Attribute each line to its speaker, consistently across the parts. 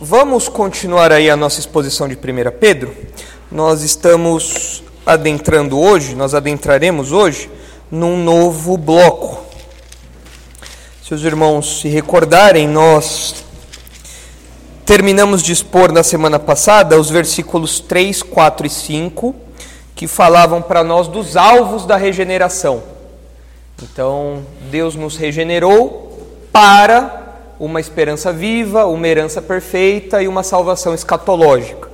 Speaker 1: Vamos continuar aí a nossa exposição de 1 Pedro. Nós estamos adentrando hoje, nós adentraremos hoje num novo bloco. Se os irmãos se recordarem, nós terminamos de expor na semana passada os versículos 3, 4 e 5, que falavam para nós dos alvos da regeneração. Então, Deus nos regenerou para uma esperança viva, uma herança perfeita e uma salvação escatológica.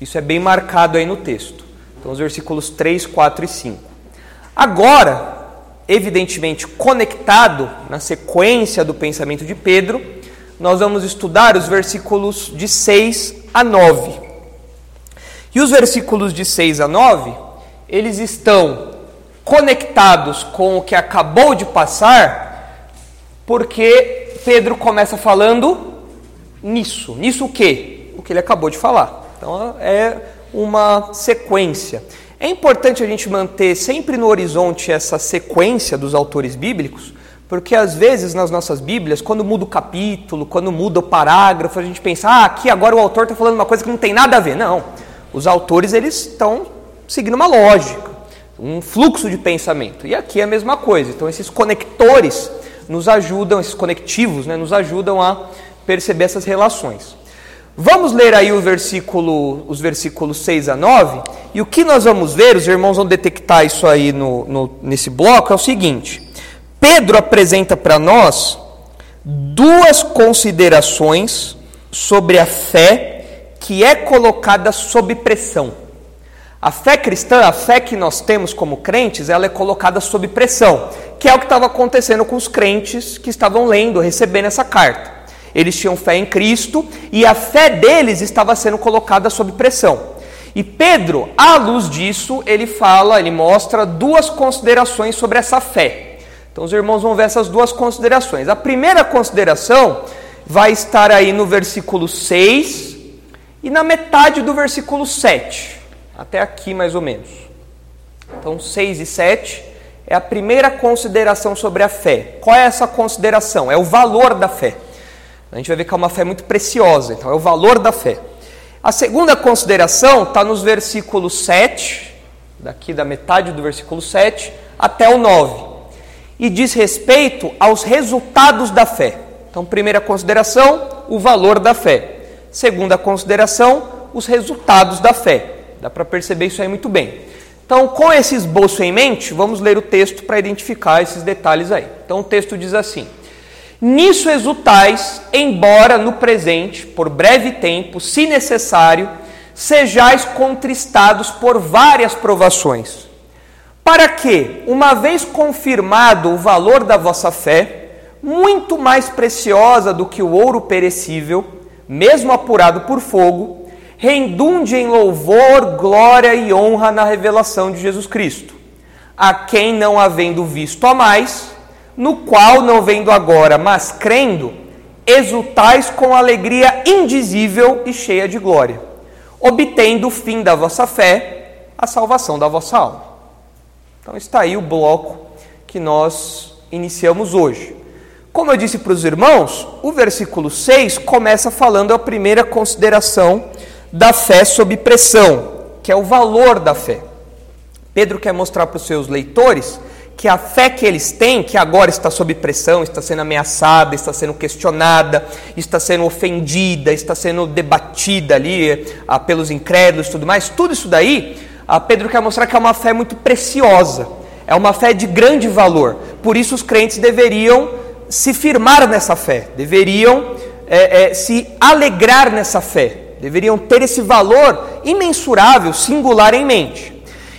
Speaker 1: Isso é bem marcado aí no texto. Então, os versículos 3, 4 e 5. Agora, evidentemente conectado na sequência do pensamento de Pedro, nós vamos estudar os versículos de 6 a 9. E os versículos de 6 a 9, eles estão conectados com o que acabou de passar, porque Pedro começa falando nisso. Nisso o quê? O que ele acabou de falar. Então é uma sequência. É importante a gente manter sempre no horizonte essa sequência dos autores bíblicos, porque às vezes nas nossas Bíblias, quando muda o capítulo, quando muda o parágrafo, a gente pensa, ah, aqui agora o autor está falando uma coisa que não tem nada a ver. Não. Os autores eles estão seguindo uma lógica, um fluxo de pensamento. E aqui é a mesma coisa. Então esses conectores nos ajudam, esses conectivos, né, nos ajudam a perceber essas relações. Vamos ler aí o versículo, os versículos 6 a 9, e o que nós vamos ver, os irmãos vão detectar isso aí no, no nesse bloco, é o seguinte: Pedro apresenta para nós duas considerações sobre a fé que é colocada sob pressão. A fé cristã, a fé que nós temos como crentes, ela é colocada sob pressão, que é o que estava acontecendo com os crentes que estavam lendo, recebendo essa carta. Eles tinham fé em Cristo e a fé deles estava sendo colocada sob pressão. E Pedro, à luz disso, ele fala, ele mostra duas considerações sobre essa fé. Então os irmãos vão ver essas duas considerações. A primeira consideração vai estar aí no versículo 6 e na metade do versículo 7 até aqui mais ou menos. Então, 6 e 7 é a primeira consideração sobre a fé. Qual é essa consideração? É o valor da fé. A gente vai ver que é uma fé muito preciosa, então é o valor da fé. A segunda consideração está nos versículos 7, daqui da metade do versículo 7 até o 9, e diz respeito aos resultados da fé. Então, primeira consideração, o valor da fé. Segunda consideração, os resultados da fé. Dá para perceber isso aí muito bem. Então, com esse esboço em mente, vamos ler o texto para identificar esses detalhes aí. Então, o texto diz assim: Nisso exultais, embora no presente, por breve tempo, se necessário, sejais contristados por várias provações, para que, uma vez confirmado o valor da vossa fé, muito mais preciosa do que o ouro perecível, mesmo apurado por fogo, redunde em louvor, glória e honra na revelação de Jesus Cristo, a quem não havendo visto a mais, no qual não vendo agora, mas crendo, exultais com alegria indizível e cheia de glória, obtendo o fim da vossa fé, a salvação da vossa alma. Então está aí o bloco que nós iniciamos hoje. Como eu disse para os irmãos, o versículo 6 começa falando a primeira consideração da fé sob pressão, que é o valor da fé. Pedro quer mostrar para os seus leitores que a fé que eles têm, que agora está sob pressão, está sendo ameaçada, está sendo questionada, está sendo ofendida, está sendo debatida ali ah, pelos incrédulos e tudo mais, tudo isso daí, ah, Pedro quer mostrar que é uma fé muito preciosa, é uma fé de grande valor. Por isso os crentes deveriam se firmar nessa fé, deveriam é, é, se alegrar nessa fé, deveriam ter esse valor imensurável, singular em mente.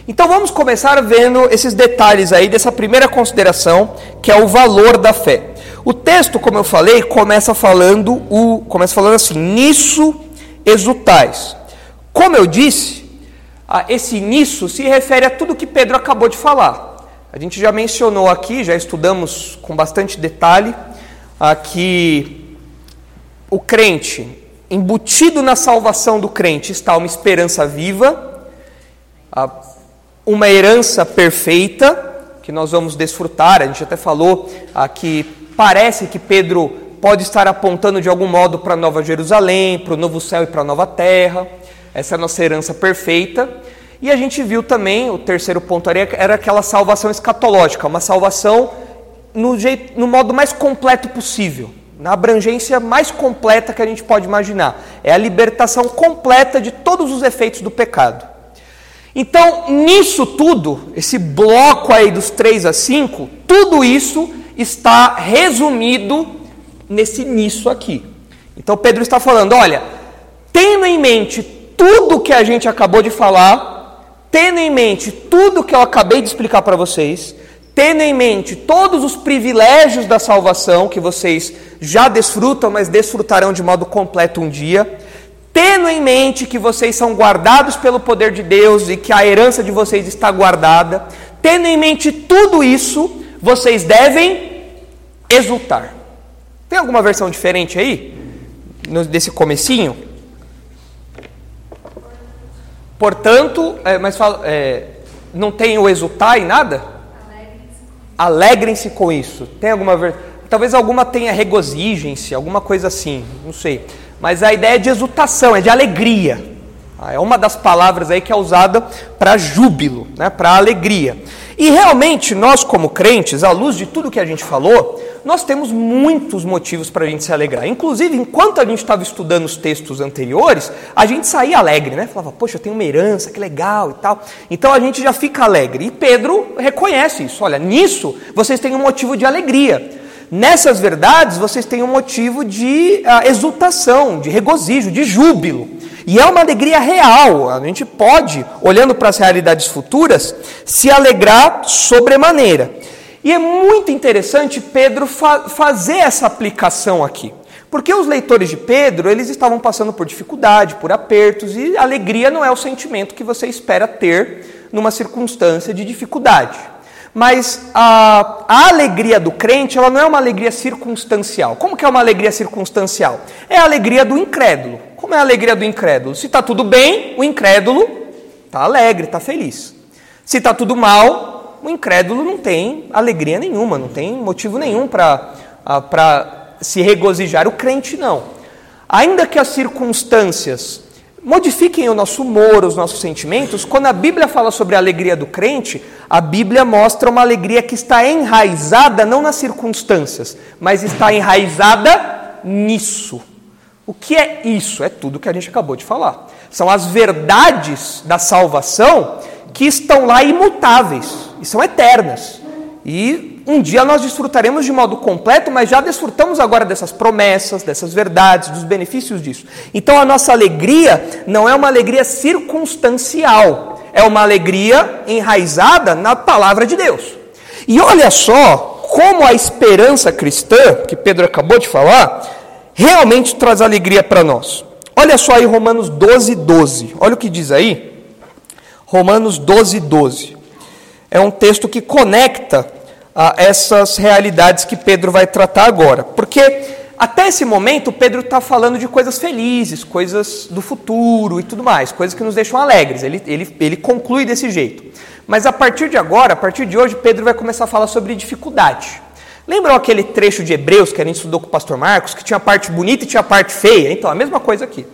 Speaker 1: Então vamos começar vendo esses detalhes aí dessa primeira consideração, que é o valor da fé. O texto, como eu falei, começa falando o começa falando assim: "Nisso exultais". Como eu disse, esse nisso se refere a tudo que Pedro acabou de falar. A gente já mencionou aqui, já estudamos com bastante detalhe aqui o crente embutido na salvação do crente está uma esperança viva, uma herança perfeita, que nós vamos desfrutar. A gente até falou que parece que Pedro pode estar apontando de algum modo para a Nova Jerusalém, para o novo céu e para a nova terra. Essa é a nossa herança perfeita. E a gente viu também, o terceiro ponto era aquela salvação escatológica, uma salvação no, jeito, no modo mais completo possível, na abrangência mais completa que a gente pode imaginar. É a libertação completa de todos os efeitos do pecado. Então, nisso tudo, esse bloco aí dos 3 a 5, tudo isso está resumido nesse nisso aqui. Então, Pedro está falando: olha, tendo em mente tudo que a gente acabou de falar, tendo em mente tudo que eu acabei de explicar para vocês, tendo em mente todos os privilégios da salvação que vocês já desfrutam, mas desfrutarão de modo completo um dia, tendo em mente que vocês são guardados pelo poder de Deus e que a herança de vocês está guardada, tendo em mente tudo isso, vocês devem exultar. Tem alguma versão diferente aí? Desse comecinho? Portanto, é, mas fala, é, não tem o exultar e nada? Alegrem-se com isso. Tem alguma? Talvez alguma tenha regozijem-se, alguma coisa assim, não sei. Mas a ideia é de exultação, é de alegria. Ah, é uma das palavras aí que é usada para júbilo, né, para alegria. E realmente, nós como crentes, à luz de tudo que a gente falou, nós temos muitos motivos para a gente se alegrar. Inclusive, enquanto a gente estava estudando os textos anteriores, a gente saía alegre, né? Falava, poxa, eu tenho uma herança, que legal e tal. Então a gente já fica alegre. E Pedro reconhece isso. Olha, nisso vocês têm um motivo de alegria. Nessas verdades vocês têm um motivo de uh, exultação, de regozijo, de júbilo. E é uma alegria real. A gente pode, olhando para as realidades futuras, se alegrar sobremaneira. E é muito interessante Pedro fa fazer essa aplicação aqui. Porque os leitores de Pedro, eles estavam passando por dificuldade, por apertos, e alegria não é o sentimento que você espera ter numa circunstância de dificuldade. Mas a, a, alegria do crente, ela não é uma alegria circunstancial. Como que é uma alegria circunstancial? É a alegria do incrédulo. Como é a alegria do incrédulo? Se está tudo bem, o incrédulo está alegre, está feliz. Se está tudo mal, o incrédulo não tem alegria nenhuma, não tem motivo nenhum para se regozijar. O crente não. Ainda que as circunstâncias modifiquem o nosso humor, os nossos sentimentos, quando a Bíblia fala sobre a alegria do crente, a Bíblia mostra uma alegria que está enraizada não nas circunstâncias, mas está enraizada nisso. O que é isso? É tudo que a gente acabou de falar. São as verdades da salvação que estão lá imutáveis e são eternas. E um dia nós desfrutaremos de modo completo, mas já desfrutamos agora dessas promessas, dessas verdades, dos benefícios disso. Então a nossa alegria não é uma alegria circunstancial, é uma alegria enraizada na palavra de Deus. E olha só como a esperança cristã, que Pedro acabou de falar, realmente traz alegria para nós. Olha só aí Romanos 12, 12. Olha o que diz aí. Romanos 12, 12. É um texto que conecta essas realidades que Pedro vai tratar agora. Porque até esse momento Pedro está falando de coisas felizes, coisas do futuro e tudo mais, coisas que nos deixam alegres. Ele, ele, ele conclui desse jeito. Mas a partir de agora, a partir de hoje, Pedro vai começar a falar sobre dificuldade. Lembram aquele trecho de Hebreus que a gente estudou com o pastor Marcos, que tinha a parte bonita e tinha a parte feia? Então, a mesma coisa aqui.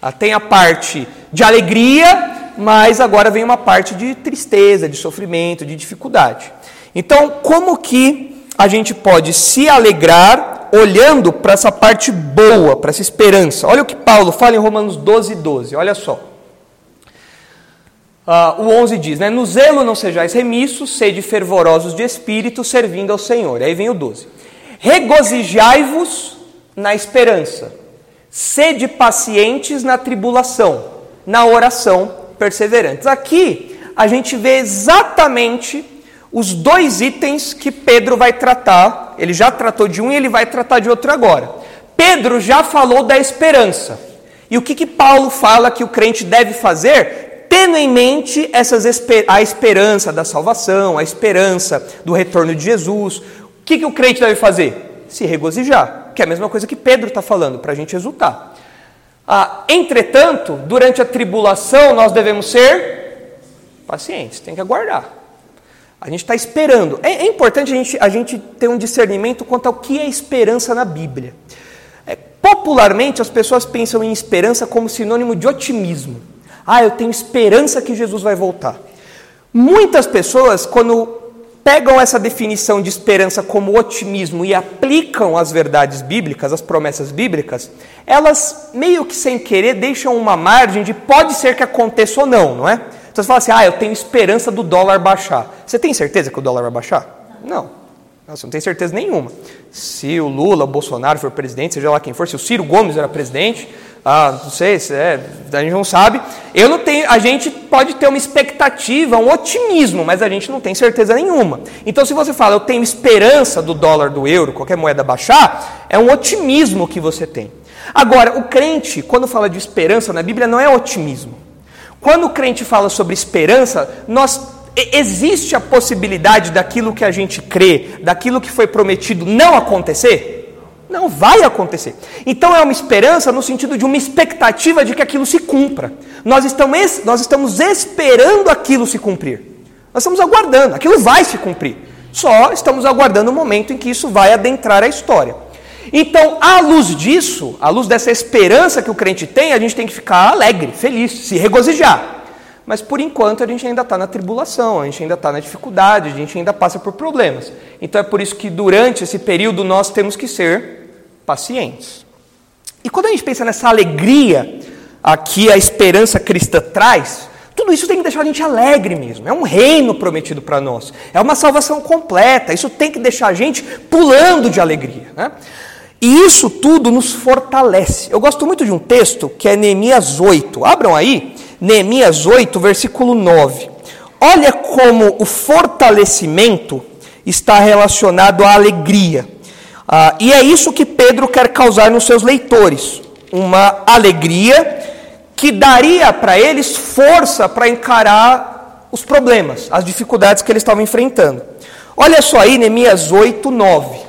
Speaker 1: Ah, tem a parte de alegria mas agora vem uma parte de tristeza, de sofrimento, de dificuldade. Então, como que a gente pode se alegrar olhando para essa parte boa, para essa esperança? Olha o que Paulo fala em Romanos 12, 12, olha só. Uh, o 11 diz, né? No zelo não sejais remissos, sede fervorosos de espírito, servindo ao Senhor. Aí vem o 12. Regozijai-vos na esperança, sede pacientes na tribulação, na oração perseverantes. Aqui a gente vê exatamente os dois itens que Pedro vai tratar. Ele já tratou de um e ele vai tratar de outro agora. Pedro já falou da esperança. E o que, que Paulo fala que o crente deve fazer? Tendo em mente essas, a esperança da salvação, a esperança do retorno de Jesus. O que, que o crente deve fazer? Se regozijar, que é a mesma coisa que Pedro está falando, para a gente exultar. Ah, entretanto, durante a tribulação, nós devemos ser pacientes, tem que aguardar. A gente está esperando. É, é, importante a gente, a gente ter um discernimento quanto ao que é esperança na Bíblia. É, popularmente, as pessoas pensam em esperança como sinônimo de otimismo. Ah, eu tenho esperança que Jesus vai voltar. Muitas pessoas, quando pegam essa definição de esperança como otimismo e aplicam as verdades bíblicas, as promessas bíblicas, elas meio que sem querer deixam uma margem de pode ser que aconteça ou não, não é? Então você fala assim, ah, eu tenho esperança do dólar baixar. Você tem certeza que o dólar vai baixar? Não. Você não tem certeza nenhuma. Se o Lula, o Bolsonaro for presidente, seja lá quem for, se o Ciro Gomes era presidente, ah, não sei, se é, a gente não sabe. Eu não tenho, a gente pode ter uma expectativa, um otimismo, mas a gente não tem certeza nenhuma. Então, se você fala, eu tenho esperança do dólar, do euro, qualquer moeda baixar, é um otimismo que você tem. Agora, o crente, quando fala de esperança na Bíblia, não é otimismo. Quando o crente fala sobre esperança, nós existe a possibilidade daquilo que a gente crê, daquilo que foi prometido não acontecer? Não vai acontecer. Então é uma esperança no sentido de uma expectativa de que aquilo se cumpra. Nós estamos, nós estamos esperando aquilo se cumprir. Nós estamos aguardando, aquilo vai se cumprir. Só estamos aguardando o momento em que isso vai adentrar a história. Então, à luz disso, à luz dessa esperança que o crente tem, a gente tem que ficar alegre, feliz, se regozijar. Mas por enquanto a gente ainda está na tribulação, a gente ainda está na dificuldade, a gente ainda passa por problemas. Então é por isso que durante esse período nós temos que ser pacientes. E quando a gente pensa nessa alegria aqui a esperança cristã traz, tudo isso tem que deixar a gente alegre mesmo. É um reino prometido para nós. É uma salvação completa. Isso tem que deixar a gente pulando de alegria. Né? E isso tudo nos fortalece. Eu gosto muito de um texto que é Neemias 8. Abram aí, Neemias 8, versículo 9. Olha como o fortalecimento está relacionado à alegria. Ah, e é isso que Pedro quer causar nos seus leitores: uma alegria que daria para eles força para encarar os problemas, as dificuldades que eles estavam enfrentando. Olha só aí, Neemias 8, 9.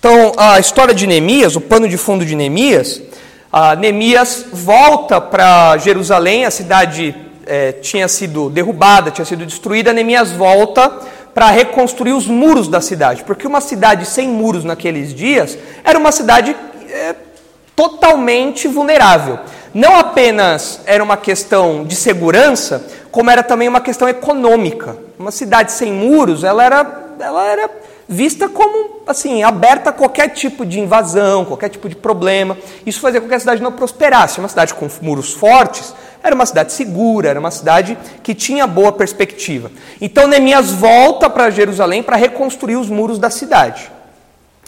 Speaker 1: Então, a história de Neemias, o pano de fundo de Neemias, Neemias volta para Jerusalém, a cidade é, tinha sido derrubada, tinha sido destruída. Neemias volta para reconstruir os muros da cidade, porque uma cidade sem muros naqueles dias era uma cidade é, totalmente vulnerável. Não apenas era uma questão de segurança, como era também uma questão econômica. Uma cidade sem muros, ela era, ela era vista como assim aberta a qualquer tipo de invasão, qualquer tipo de problema. Isso fazia com que a cidade não prosperasse. Uma cidade com muros fortes era uma cidade segura, era uma cidade que tinha boa perspectiva. Então Neemias volta para Jerusalém para reconstruir os muros da cidade.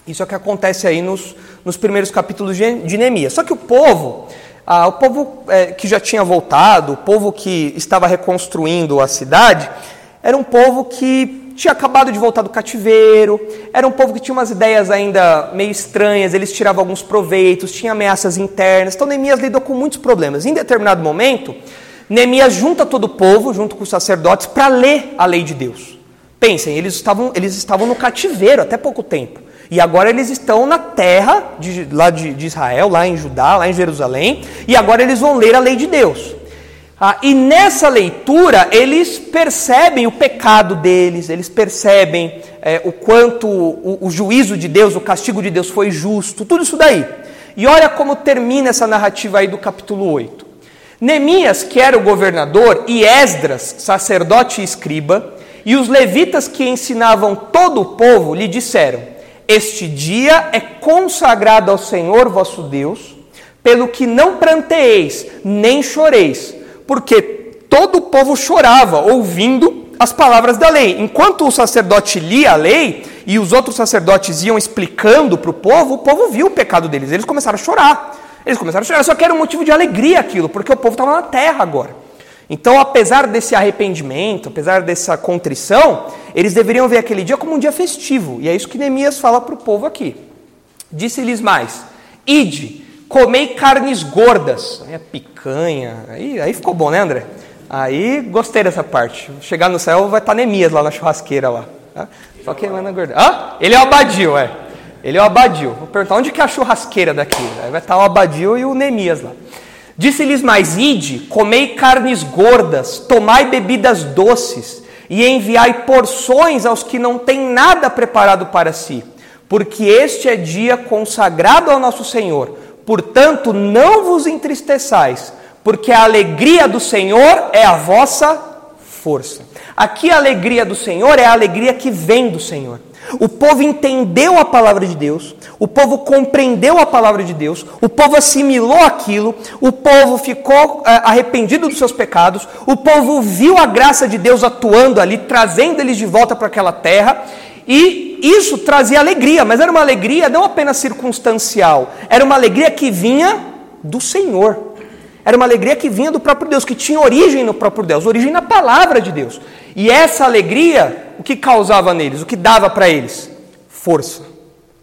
Speaker 1: Isso é o que acontece aí nos, nos primeiros capítulos de, Neemias. Só que o povo, ah, o povo é, que já tinha voltado, o povo que estava reconstruindo a cidade, era um povo que tinha acabado de voltar do cativeiro, era um povo que tinha umas ideias ainda meio estranhas, eles tiravam alguns proveitos, tinha ameaças internas. Então Neemias lidou com muitos problemas. Em determinado momento, Neemias junta todo o povo, junto com os sacerdotes, para ler a lei de Deus. Pensem, eles estavam, eles estavam no cativeiro até pouco tempo. E agora eles estão na terra de, lá de, de Israel, lá em Judá, lá em Jerusalém, e agora eles vão ler a lei de Deus. Ah, e nessa leitura, eles percebem o pecado deles, eles percebem é, o quanto o, o, juízo de Deus, o castigo de Deus foi justo, tudo isso daí. E olha como termina essa narrativa aí do capítulo 8. Neemias, que era o governador, e Esdras, sacerdote e escriba, e os levitas que ensinavam todo o povo lhe disseram: Este dia é consagrado ao Senhor vosso Deus, pelo que não pranteeis, nem choreis porque todo o povo chorava ouvindo as palavras da lei. Enquanto o sacerdote lia a lei e os outros sacerdotes iam explicando para o povo, o povo viu o pecado deles. Eles começaram a chorar. Eles começaram a chorar, só que era um motivo de alegria aquilo, porque o povo estava na terra agora. Então, apesar desse arrependimento, apesar dessa contrição, eles deveriam ver aquele dia como um dia festivo. E é isso que Neemias fala para o povo aqui. Disse-lhes mais: Ide, comei carnes gordas, é picanha, aí, aí ficou bom, né, André? Aí gostei dessa parte. Chegar no céu vai estar Neemias lá na churrasqueira lá. Tá? Só queimando a gordura. Ah, ele é o Abadio, é. Ele é o Abadio. Vou perguntar onde que é a churrasqueira daqui. Aí vai estar o Abadio e o Neemias lá. Disse-lhes mais: Ide, comei carnes gordas, tomai bebidas doces, e enviai porções aos que não têm nada preparado para si, porque este é dia consagrado ao nosso Senhor. Portanto, não vos entristeçais, porque a alegria do Senhor é a vossa força. Aqui a alegria do Senhor é a alegria que vem do Senhor. O povo entendeu a palavra de Deus, o povo compreendeu a palavra de Deus, o povo assimilou aquilo, o povo ficou é, arrependido dos seus pecados, o povo viu a graça de Deus atuando ali, trazendo eles de volta para aquela terra, e isso trazia alegria, mas era uma alegria não apenas circunstancial, era uma alegria que vinha do Senhor. Era uma alegria que vinha do próprio Deus, que tinha origem no próprio Deus, origem na palavra de Deus. E essa alegria, o que causava neles, o que dava para eles? Força.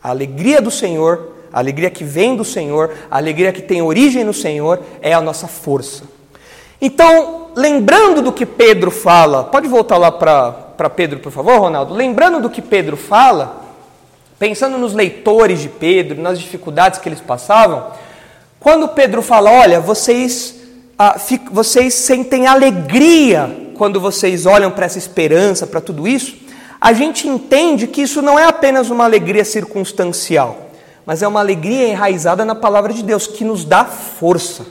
Speaker 1: A alegria do Senhor, a alegria que vem do Senhor, a alegria que tem origem no Senhor, é a nossa força. Então, lembrando do que Pedro fala, pode voltar lá para Pedro, por favor, Ronaldo? Lembrando do que Pedro fala, pensando nos leitores de Pedro, nas dificuldades que eles passavam, quando Pedro fala, olha, vocês, ah, vocês sentem alegria quando vocês olham para essa esperança, para tudo isso, a gente entende que isso não é apenas uma alegria circunstancial, mas é uma alegria enraizada na palavra de Deus, que nos dá força.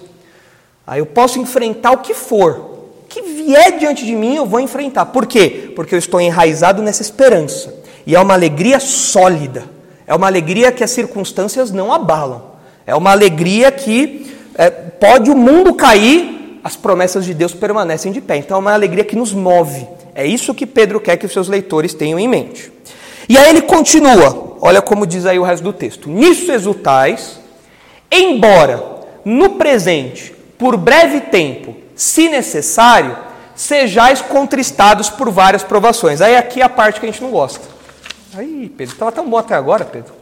Speaker 1: Aí eu posso enfrentar o que for, vier diante de mim eu vou enfrentar. Por quê? Porque eu estou enraizado nessa esperança. E é uma alegria sólida, é uma alegria que as circunstâncias não abalam. É uma alegria que é, pode o mundo cair, as promessas de Deus permanecem de pé. Então é uma alegria que nos move. É isso que Pedro quer que os seus leitores tenham em mente. E aí ele continua, olha como diz aí o resto do texto: Nisso exultais, embora no presente, por breve tempo, se necessário, sejais contristados por várias provações. Aí aqui é a parte que a gente não gosta. Aí, Pedro, estava tão bom até agora, Pedro.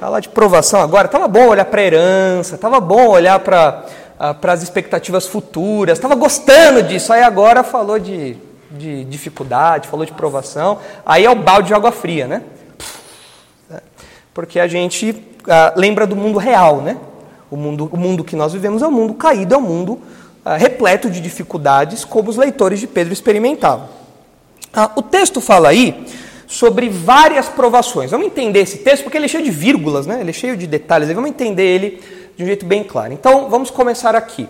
Speaker 1: Falar de provação agora, estava bom olhar para a herança, estava bom olhar para ah, as expectativas futuras, estava gostando disso. Aí agora falou de, de dificuldade, falou de provação, aí é o balde de água fria, né? Porque a gente ah, lembra do mundo real, né? O mundo, o mundo que nós vivemos é um mundo caído, é um mundo ah, repleto de dificuldades, como os leitores de Pedro experimentavam. Ah, o texto fala aí sobre várias provações. Vamos entender esse texto porque ele é cheio de vírgulas, né? ele é cheio de detalhes, vamos entender ele de um jeito bem claro. Então, vamos começar aqui.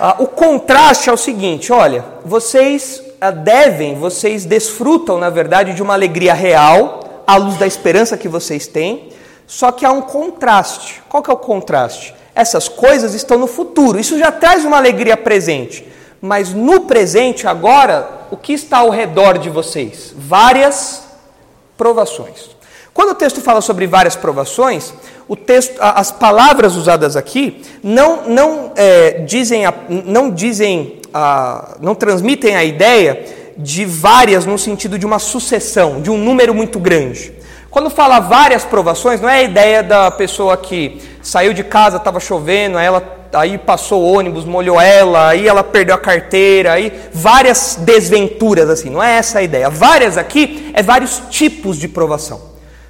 Speaker 1: Ah, o contraste é o seguinte: olha, vocês ah, devem, vocês desfrutam, na verdade, de uma alegria real, à luz da esperança que vocês têm, só que há um contraste. Qual que é o contraste? Essas coisas estão no futuro, isso já traz uma alegria presente. Mas no presente, agora, o que está ao redor de vocês? Várias provações. Quando o texto fala sobre várias provações, o texto, as palavras usadas aqui não, não é, dizem, não dizem, não transmitem a ideia de várias no sentido de uma sucessão, de um número muito grande. Quando fala várias provações, não é a ideia da pessoa que saiu de casa, estava chovendo, aí ela aí passou o ônibus, molhou ela, aí ela perdeu a carteira, aí várias desventuras assim. Não é essa a ideia. Várias aqui é vários tipos de provação.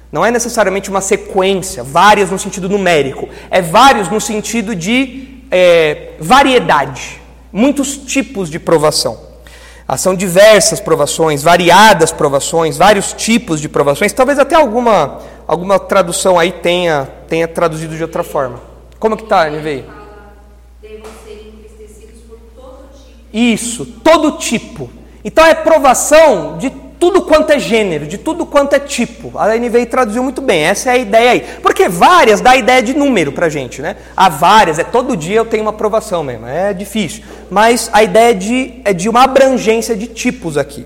Speaker 1: Não é necessariamente uma sequência, várias no sentido numérico. É vários no sentido de é, variedade. Muitos tipos de provação. Ah, são diversas provações, variadas provações, vários tipos de provações. Talvez até alguma, alguma tradução aí tenha, tenha traduzido de outra forma. Como que está, Nivei? Isso, todo tipo. Então é provação de tudo quanto é gênero, de tudo quanto é tipo. A NVI traduziu muito bem, essa é a ideia aí. Porque várias dá a ideia de número pra gente, né? Há várias, é todo dia eu tenho uma aprovação mesmo, é difícil. Mas a ideia de, é de uma abrangência de tipos aqui.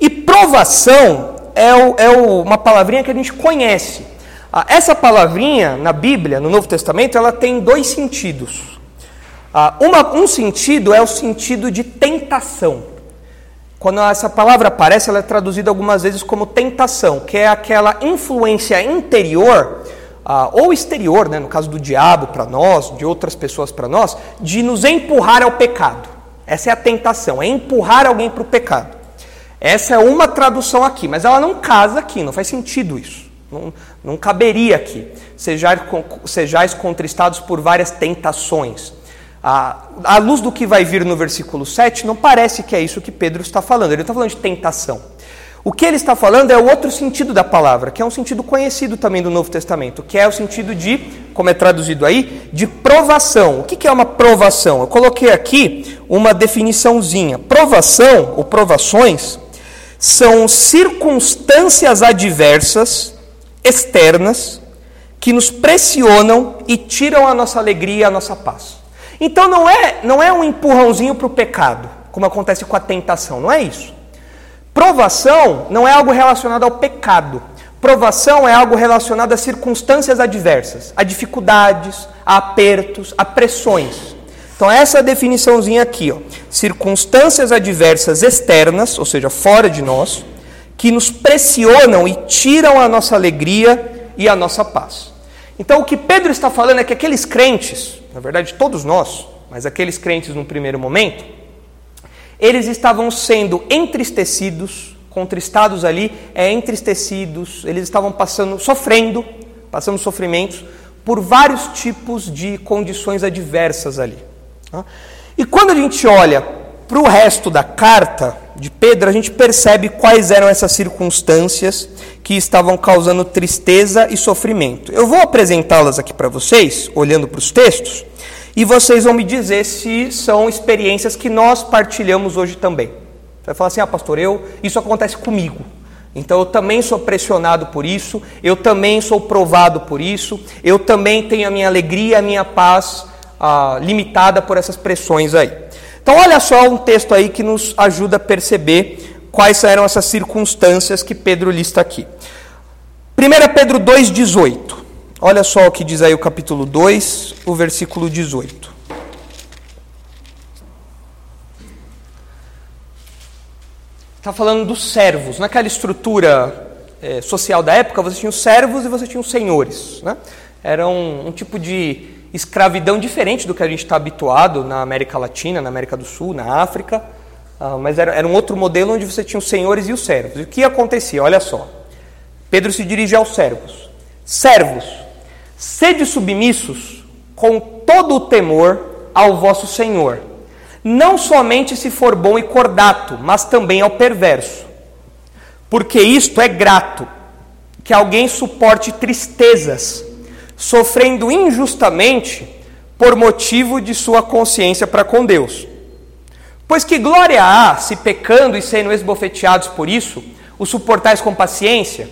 Speaker 1: E provação é, o, é o, uma palavrinha que a gente conhece. Ah, essa palavrinha na Bíblia, no Novo Testamento, ela tem dois sentidos. Ah, uma, um sentido é o sentido de tentação. Quando essa palavra aparece, ela é traduzida algumas vezes como tentação, que é aquela influência interior ah, ou exterior, né, no caso do diabo para nós, de outras pessoas para nós, de nos empurrar ao pecado. Essa é a tentação, é empurrar alguém para o pecado. Essa é uma tradução aqui, mas ela não casa aqui, não faz sentido isso. Não, não caberia aqui. Sejais, sejais contristados por várias tentações. À luz do que vai vir no versículo 7, não parece que é isso que Pedro está falando. Ele está falando de tentação. O que ele está falando é o outro sentido da palavra, que é um sentido conhecido também do Novo Testamento, que é o sentido de, como é traduzido aí, de provação. O que é uma provação? Eu coloquei aqui uma definiçãozinha. Provação ou provações são circunstâncias adversas, externas, que nos pressionam e tiram a nossa alegria e a nossa paz. Então não é, não é um empurrãozinho para o pecado, como acontece com a tentação, não é isso. Provação não é algo relacionado ao pecado. Provação é algo relacionado a circunstâncias adversas, a dificuldades, a apertos, a pressões. Então, essa é definiçãozinha aqui, ó. circunstâncias adversas externas, ou seja, fora de nós, que nos pressionam e tiram a nossa alegria e a nossa paz. Então, o que Pedro está falando é que aqueles crentes, na verdade todos nós, mas aqueles crentes no primeiro momento, eles estavam sendo entristecidos, contristados ali, é entristecidos, eles estavam passando, sofrendo, passando sofrimentos por vários tipos de condições adversas ali. Tá? E quando a gente olha para o resto da carta de Pedro, a gente percebe quais eram essas circunstâncias que estavam causando tristeza e sofrimento. Eu vou apresentá-las aqui para vocês, olhando para os textos, e vocês vão me dizer se são experiências que nós partilhamos hoje também. Você vai falar assim: ah, pastor, eu, isso acontece comigo. Então eu também sou pressionado por isso, eu também sou provado por isso, eu também tenho a minha alegria, a minha paz ah, limitada por essas pressões aí. Então olha só um texto aí que nos ajuda a perceber quais eram essas circunstâncias que Pedro lista aqui. 1 Pedro 2,18. Olha só o que diz aí o capítulo 2, o versículo 18. Está falando dos servos. Naquela estrutura é, social da época, você tinha os servos e você tinha os senhores. Né? Era um, um tipo de escravidão diferente do que a gente está habituado na América Latina, na América do Sul, na África. Uh, mas era, era um outro modelo onde você tinha os senhores e os servos. E o que acontecia? Olha só. Pedro se dirige aos servos. Servos, Sede submissos com todo o temor ao vosso Senhor, não somente se for bom e cordato, mas também ao perverso. Porque isto é grato, que alguém suporte tristezas, sofrendo injustamente por motivo de sua consciência para com Deus. Pois que glória há se pecando e sendo esbofeteados por isso, o suportais com paciência?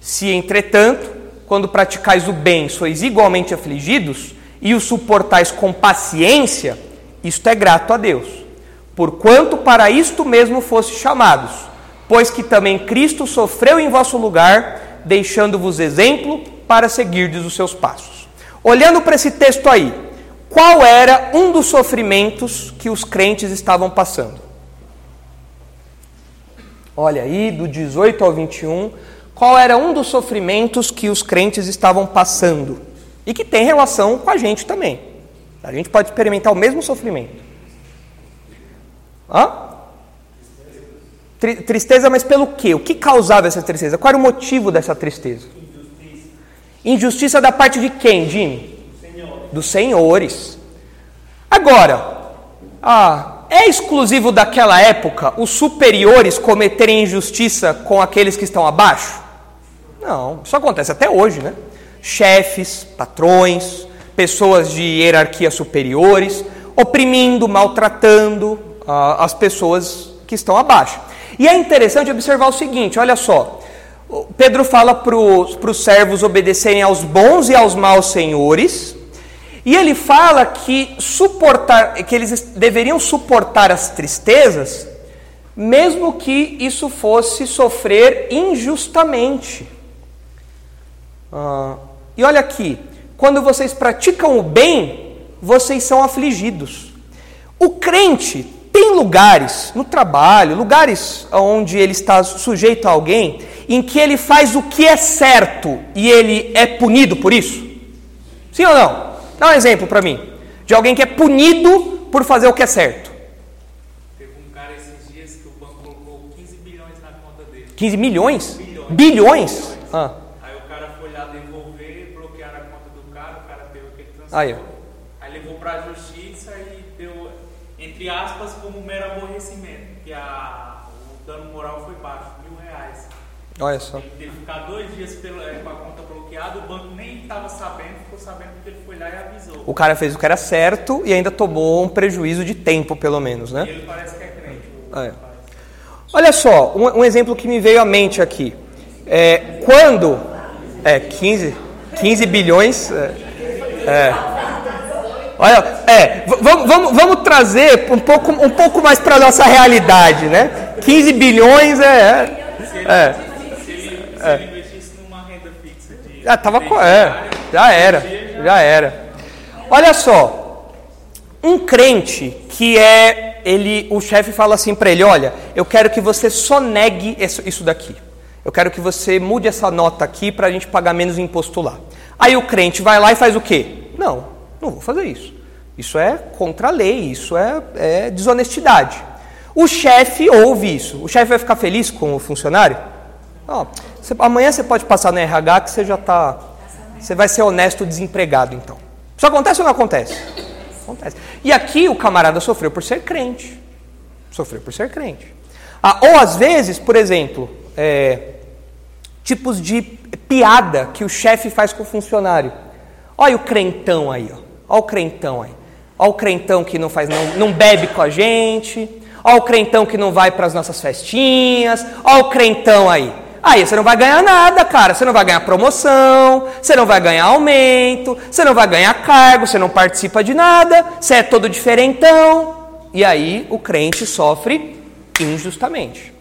Speaker 1: Se, entretanto, quando praticais o bem, sois igualmente afligidos, e o suportais com paciência, isto é grato a Deus. Porquanto para isto mesmo foste chamados, pois que também Cristo sofreu em vosso lugar, deixando-vos exemplo para seguirdes os seus passos. Olhando para esse texto aí, qual era um dos sofrimentos que os crentes estavam passando? Olha aí, do 18 ao 21, qual era um dos sofrimentos que os crentes estavam passando e que tem relação com a gente também. A gente pode experimentar o mesmo sofrimento. Hã? Tristeza, mas pelo quê? O que causava essa tristeza? Qual era o motivo dessa tristeza? Injustiça, Injustiça da parte de quem, Jimmy? Dos senhores. Agora, ah, é exclusivo daquela época os superiores cometerem injustiça com aqueles que estão abaixo? Não, isso acontece até hoje, né? Chefes, patrões, pessoas de hierarquia superiores, oprimindo, maltratando uh, as pessoas que estão abaixo. E é interessante observar o seguinte: olha só. Pedro fala para os servos obedecerem aos bons e aos maus senhores, e ele fala que suportar, que eles deveriam suportar as tristezas, mesmo que isso fosse sofrer injustamente. Ah, e olha aqui, quando vocês praticam o bem, vocês são afligidos. O crente tem lugares no trabalho, lugares onde ele está sujeito a alguém, em que ele faz o que é certo e ele é punido por isso? Sim ou não? Dá um exemplo para mim de alguém que é punido por fazer o que é certo.
Speaker 2: Teve um cara esses dias que o banco colocou 15 bilhões na conta dele.
Speaker 1: 15 milhões? Bilhões? bilhões?
Speaker 2: Ah.
Speaker 1: Aí,
Speaker 2: Aí Aí levou pra justiça e deu, entre aspas, como mero aborrecimento, porque a, o dano moral foi baixo, mil reais.
Speaker 1: Olha só.
Speaker 2: Ele teve que ficar dois dias pelo, é, com a conta bloqueada, o banco nem estava sabendo, ficou sabendo porque ele foi lá e avisou.
Speaker 1: O cara fez o que era certo e ainda tomou um prejuízo de tempo, pelo menos, né?
Speaker 2: Ele parece que é crente. o
Speaker 1: É. Olha só, um, um exemplo que me veio à mente aqui. É, quando. É, 15, 15 bilhões. É, é. Olha, é, vamos, vamos, vamos trazer um pouco, um pouco mais para a nossa realidade, né? 15 bilhões é. é,
Speaker 2: Se ele investisse numa renda fixa de.
Speaker 1: já tava
Speaker 2: de
Speaker 1: co- é, já era,
Speaker 2: dia
Speaker 1: já era. Olha só, um crente que é ele, o chefe fala assim para ele, olha, eu quero que você só negue isso, isso daqui. Eu quero que você mude essa nota aqui para a gente pagar menos imposto lá. Aí o crente vai lá e faz o quê? Não, não vou fazer isso. Isso é contra a lei, isso é, é desonestidade. O chefe ouve isso. O chefe vai ficar feliz com o funcionário? Ó, você- amanhã você pode passar no RH que você já está. Você vai ser honesto desempregado, então. Isso acontece ou não acontece? Acontece. E aqui o camarada sofreu por ser crente. Sofreu por ser crente. Ah, ou às vezes, por exemplo, é, tipos de piada que o chefe faz com o funcionário. Olha o crentão aí, ó. Olha o crentão aí. Olha o crentão que não faz, não, não bebe com a gente. Olha o crentão que não vai para as nossas festinhas. Olha o crentão aí. Aí você não vai ganhar nada, cara. Você não vai ganhar promoção, você não vai ganhar aumento, você não vai ganhar cargo, você não participa de nada, você é todo diferentão. E aí o crente sofre injustamente.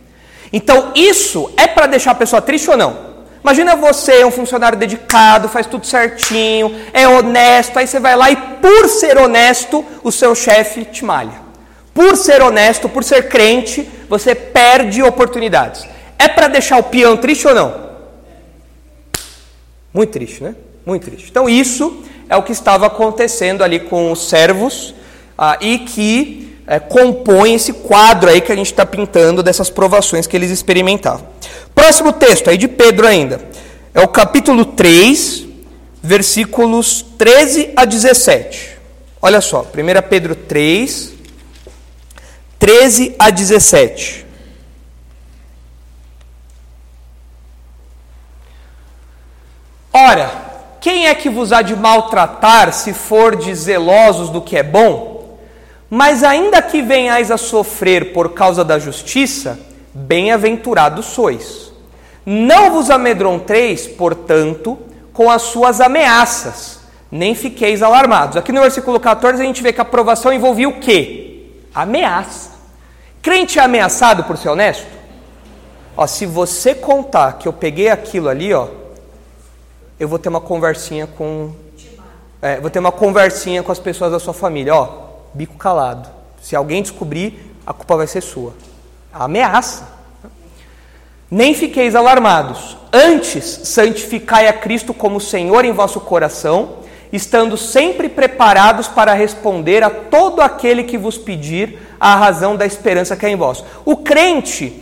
Speaker 1: Então, isso é para deixar a pessoa triste ou não? Imagina você, um funcionário dedicado, faz tudo certinho, é honesto, aí você vai lá e, por ser honesto, o seu chefe te malha. Por ser honesto, por ser crente, você perde oportunidades. É para deixar o peão triste ou não? Muito triste, né? Muito triste. Então, isso é o que estava acontecendo ali com os servos ah, e que eh, compõe esse quadro aí que a gente está pintando dessas provações que eles experimentavam. Próximo texto, aí de Pedro ainda, é o capítulo 3, versículos 13 a 17. Olha só, 1 Pedro 3, 13 a 17. Ora, quem é que vos há de maltratar se fordes zelosos do que é bom? Mas ainda que venhais a sofrer por causa da justiça, bem-aventurados sois. Não vos amedronteis, portanto, com as suas ameaças, nem fiqueis alarmados. Aqui no versículo 14 a gente vê que a aprovação envolvia o quê? Ameaça. Crente é ameaçado por ser honesto? Ó, se você contar que eu peguei aquilo ali, ó, eu vou ter uma conversinha com. É, vou ter uma conversinha com as pessoas da sua família. Ó, bico calado. Se alguém descobrir, a culpa vai ser sua. A ameaça. Nem fiqueis alarmados. Antes, santificai a Cristo como Senhor em vosso coração, estando sempre preparados para responder a todo aquele que vos pedir a razão da esperança que é em vós. O crente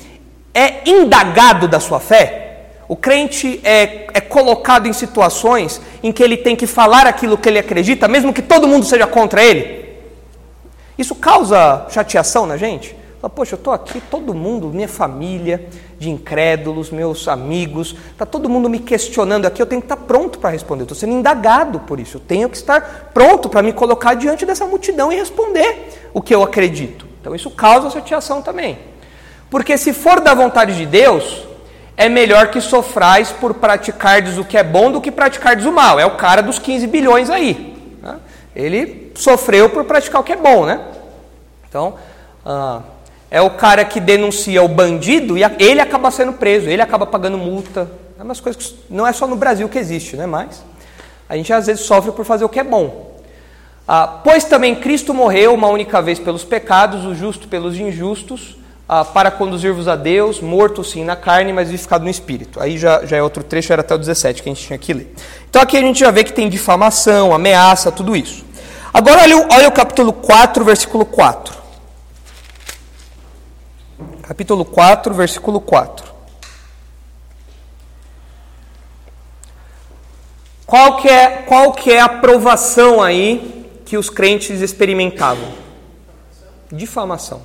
Speaker 1: é indagado da sua fé. O crente é, é colocado em situações em que ele tem que falar aquilo que ele acredita, mesmo que todo mundo seja contra ele. Isso causa chateação na gente? Fala, Poxa, eu estou aqui, todo mundo, minha família, de incrédulos, meus amigos, está todo mundo me questionando aqui, eu tenho que estar pronto para responder. Estou sendo indagado por isso, eu tenho que estar pronto para me colocar diante dessa multidão e responder o que eu acredito. Então isso causa chateação também. Porque se for da vontade de Deus, é melhor que sofrais por praticardes o que é bom do que praticardes o mal. É o cara dos 15 bilhões aí. né? Ele sofreu por praticar o que é bom, né? Então, ah, é o cara que denuncia o bandido e ele acaba sendo preso, ele acaba pagando multa. É umas coisas que não é só no Brasil que existe, né? Mas a gente às vezes sofre por fazer o que é bom. Ah, pois também Cristo morreu uma única vez pelos pecados, o justo pelos injustos, ah, para conduzir-vos a Deus, morto sim na carne, mas vivificado no espírito. Aí já, já é outro trecho, era até o 17 que a gente tinha que ler. Então aqui a gente já vê que tem difamação, ameaça, tudo isso. Agora olha, o- olha o capítulo 4, versículo 4. Capítulo 4, versículo 4. Qual que é, qual que é a aprovação aí que os crentes experimentavam? Difamação.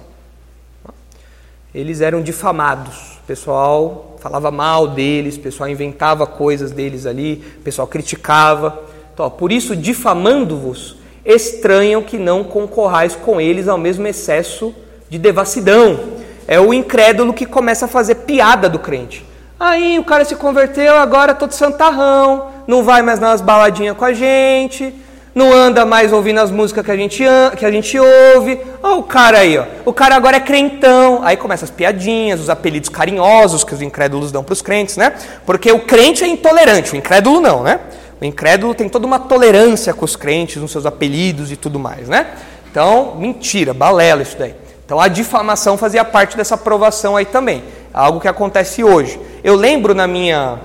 Speaker 1: Eles eram difamados. O pessoal falava mal deles, o pessoal inventava coisas deles ali, o pessoal criticava. Então, por isso, difamando-vos, estranham que não concorrais com eles ao mesmo excesso de devassidão. É o incrédulo que começa a fazer piada do crente. Aí o cara se converteu, agora todo santarrão, não vai mais nas baladinhas com a gente, não anda mais ouvindo as músicas que a gente, que a gente ouve. Olha o cara aí, ó. o cara agora é crentão. Aí começam as piadinhas, os apelidos carinhosos que os incrédulos dão para os crentes, né? Porque o crente é intolerante, o incrédulo não, né? O incrédulo tem toda uma tolerância com os crentes, nos seus apelidos e tudo mais, né? Então, mentira, balela isso daí. Então a difamação fazia parte dessa aprovação aí também, algo que acontece hoje. Eu lembro na minha,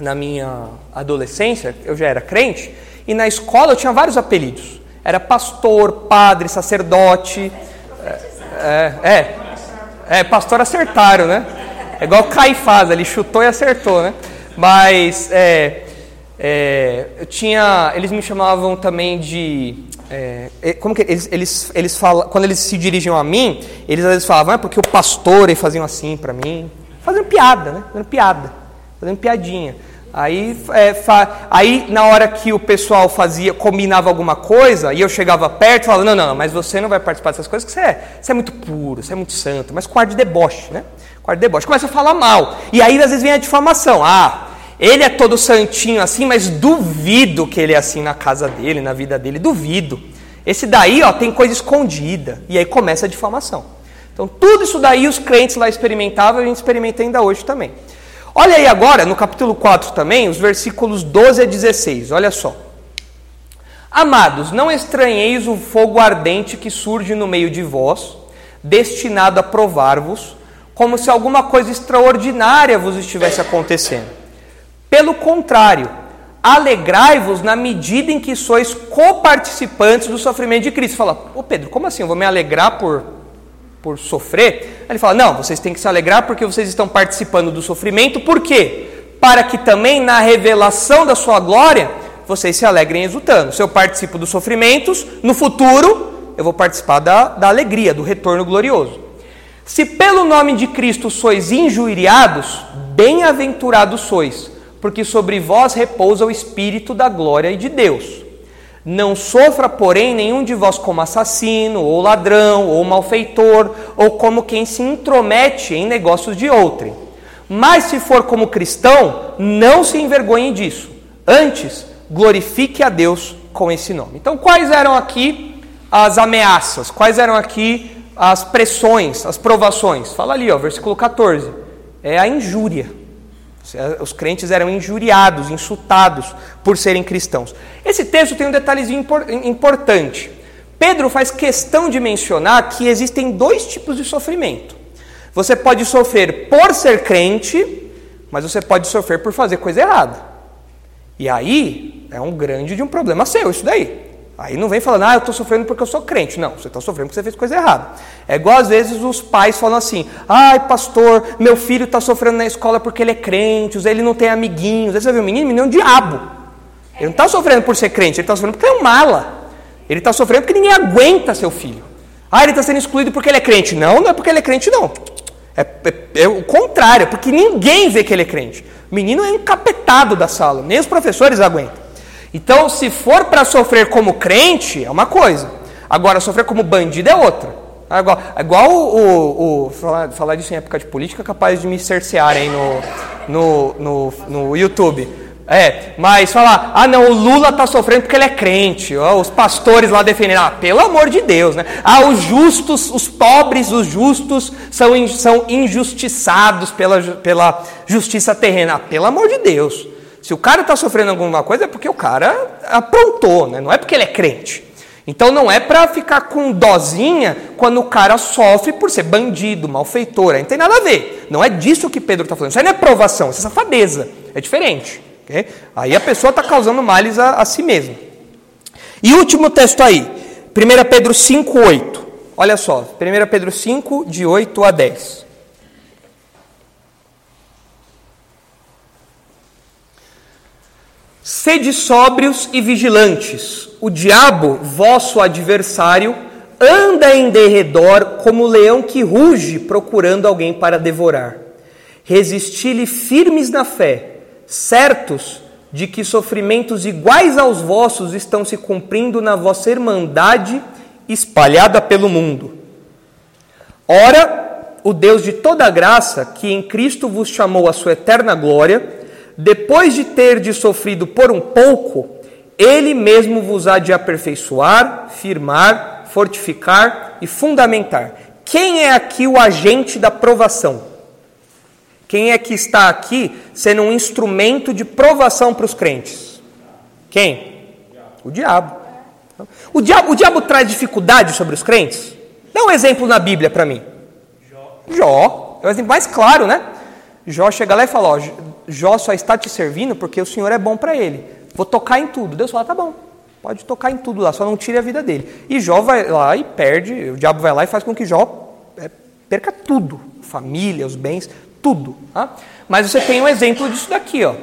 Speaker 1: na minha adolescência, eu já era crente, e na escola eu tinha vários apelidos. Era pastor, padre, sacerdote. É, é, é, é pastor acertaram, né? É igual Caifás, ele chutou e acertou, né? Mas é, é, eu tinha, eles me chamavam também de é, como que eles, eles, eles falam, quando eles se dirigiam a mim, eles às vezes falavam, é porque o pastor, e faziam assim para mim, fazendo piada, né? Fazendo piada, fazendo piadinha. Aí, é, fa... aí, na hora que o pessoal fazia, combinava alguma coisa, e eu chegava perto e falava, não, não, mas você não vai participar dessas coisas, porque você é, você é muito puro, você é muito santo, mas com ar de deboche, né? Com ar de deboche. Começa a falar mal. E aí, às vezes, vem a difamação. Ah, ele é todo santinho assim, mas duvido que ele é assim na casa dele, na vida dele, duvido. Esse daí, ó, tem coisa escondida. E aí começa a difamação. Então, tudo isso daí os crentes lá experimentavam e a gente experimenta ainda hoje também. Olha aí agora, no capítulo 4 também, os versículos 12 a 16. Olha só. Amados, não estranheis o fogo ardente que surge no meio de vós, destinado a provar-vos, como se alguma coisa extraordinária vos estivesse acontecendo. Pelo contrário, alegrai-vos na medida em que sois coparticipantes do sofrimento de Cristo. Fala, ô Pedro, como assim? Eu vou me alegrar por, por sofrer? Ele fala, não, vocês têm que se alegrar porque vocês estão participando do sofrimento, por quê? Para que também na revelação da sua glória vocês se alegrem exultando. Se eu participo dos sofrimentos, no futuro eu vou participar da, da alegria, do retorno glorioso. Se pelo nome de Cristo sois injuriados, bem-aventurados sois porque sobre vós repousa o Espírito da glória e de Deus. Não sofra, porém, nenhum de vós como assassino, ou ladrão, ou malfeitor, ou como quem se intromete em negócios de outrem. Mas se for como cristão, não se envergonhe disso. Antes, glorifique a Deus com esse nome. Então, quais eram aqui as ameaças? Quais eram aqui as pressões, as provações? Fala ali, ó, versículo 14. É a injúria. Os crentes eram injuriados, insultados por serem cristãos. Esse texto tem um detalhezinho importante. Pedro faz questão de mencionar que existem dois tipos de sofrimento. Você pode sofrer por ser crente, mas você pode sofrer por fazer coisa errada. E aí é um grande de um problema seu isso daí. Aí não vem falando, ah, eu estou sofrendo porque eu sou crente. Não, você está sofrendo porque você fez coisa errada. É igual às vezes os pais falam assim, ai pastor, meu filho está sofrendo na escola porque ele é crente, ele não tem amiguinhos. Aí você vê o menino, menino é um diabo. Ele não está sofrendo por ser crente, ele está sofrendo porque é um mala. Ele está sofrendo porque ninguém aguenta seu filho. Ah, ele está sendo excluído porque ele é crente. Não, não é porque ele é crente, não. É, é, é o contrário, é porque ninguém vê que ele é crente. O menino é encapetado da sala, nem os professores aguentam. Então, se for para sofrer como crente, é uma coisa. Agora, sofrer como bandido é outra. É igual, é igual o, o, o, falar, falar disso em época de política, capaz de me cercearem no, no, no, no YouTube. É, mas falar, ah não, o Lula está sofrendo porque ele é crente, ó, os pastores lá defendendo, ah, pelo amor de Deus, né? Ah, os justos, os pobres, os justos são, são injustiçados pela, pela justiça terrena, ah, pelo amor de Deus. Se o cara está sofrendo alguma coisa é porque o cara aprontou, né? não é porque ele é crente. Então não é para ficar com dozinha quando o cara sofre por ser bandido, malfeitor. Aí não tem nada a ver. Não é disso que Pedro está falando. Isso aí não é provação, isso é safadeza. É diferente. Okay? Aí a pessoa está causando males a, a si mesma. E último texto aí, 1 Pedro 5, 8. Olha só, 1 Pedro 5, de 8 a 10. Sede sóbrios e vigilantes. O diabo, vosso adversário, anda em derredor como leão que ruge procurando alguém para devorar. Resisti-lhe firmes na fé, certos de que sofrimentos iguais aos vossos estão se cumprindo na vossa irmandade espalhada pelo mundo. Ora, o Deus de toda graça, que em Cristo vos chamou à sua eterna glória, depois de ter de sofrido por um pouco, ele mesmo vos há de aperfeiçoar, firmar, fortificar e fundamentar. Quem é aqui o agente da provação? Quem é que está aqui sendo um instrumento de provação para os crentes? Quem? O diabo. O diabo, o diabo traz dificuldade sobre os crentes? Dá um exemplo na Bíblia para mim. Jó. Jó. É o exemplo mais claro, né? Jó chega lá e fala: Ó, Jó só está te servindo porque o Senhor é bom para ele. Vou tocar em tudo. Deus fala: Tá bom, pode tocar em tudo lá, só não tire a vida dele. E Jó vai lá e perde, o diabo vai lá e faz com que Jó é, perca tudo: família, os bens, tudo. Tá? Mas você tem um exemplo disso daqui, ó.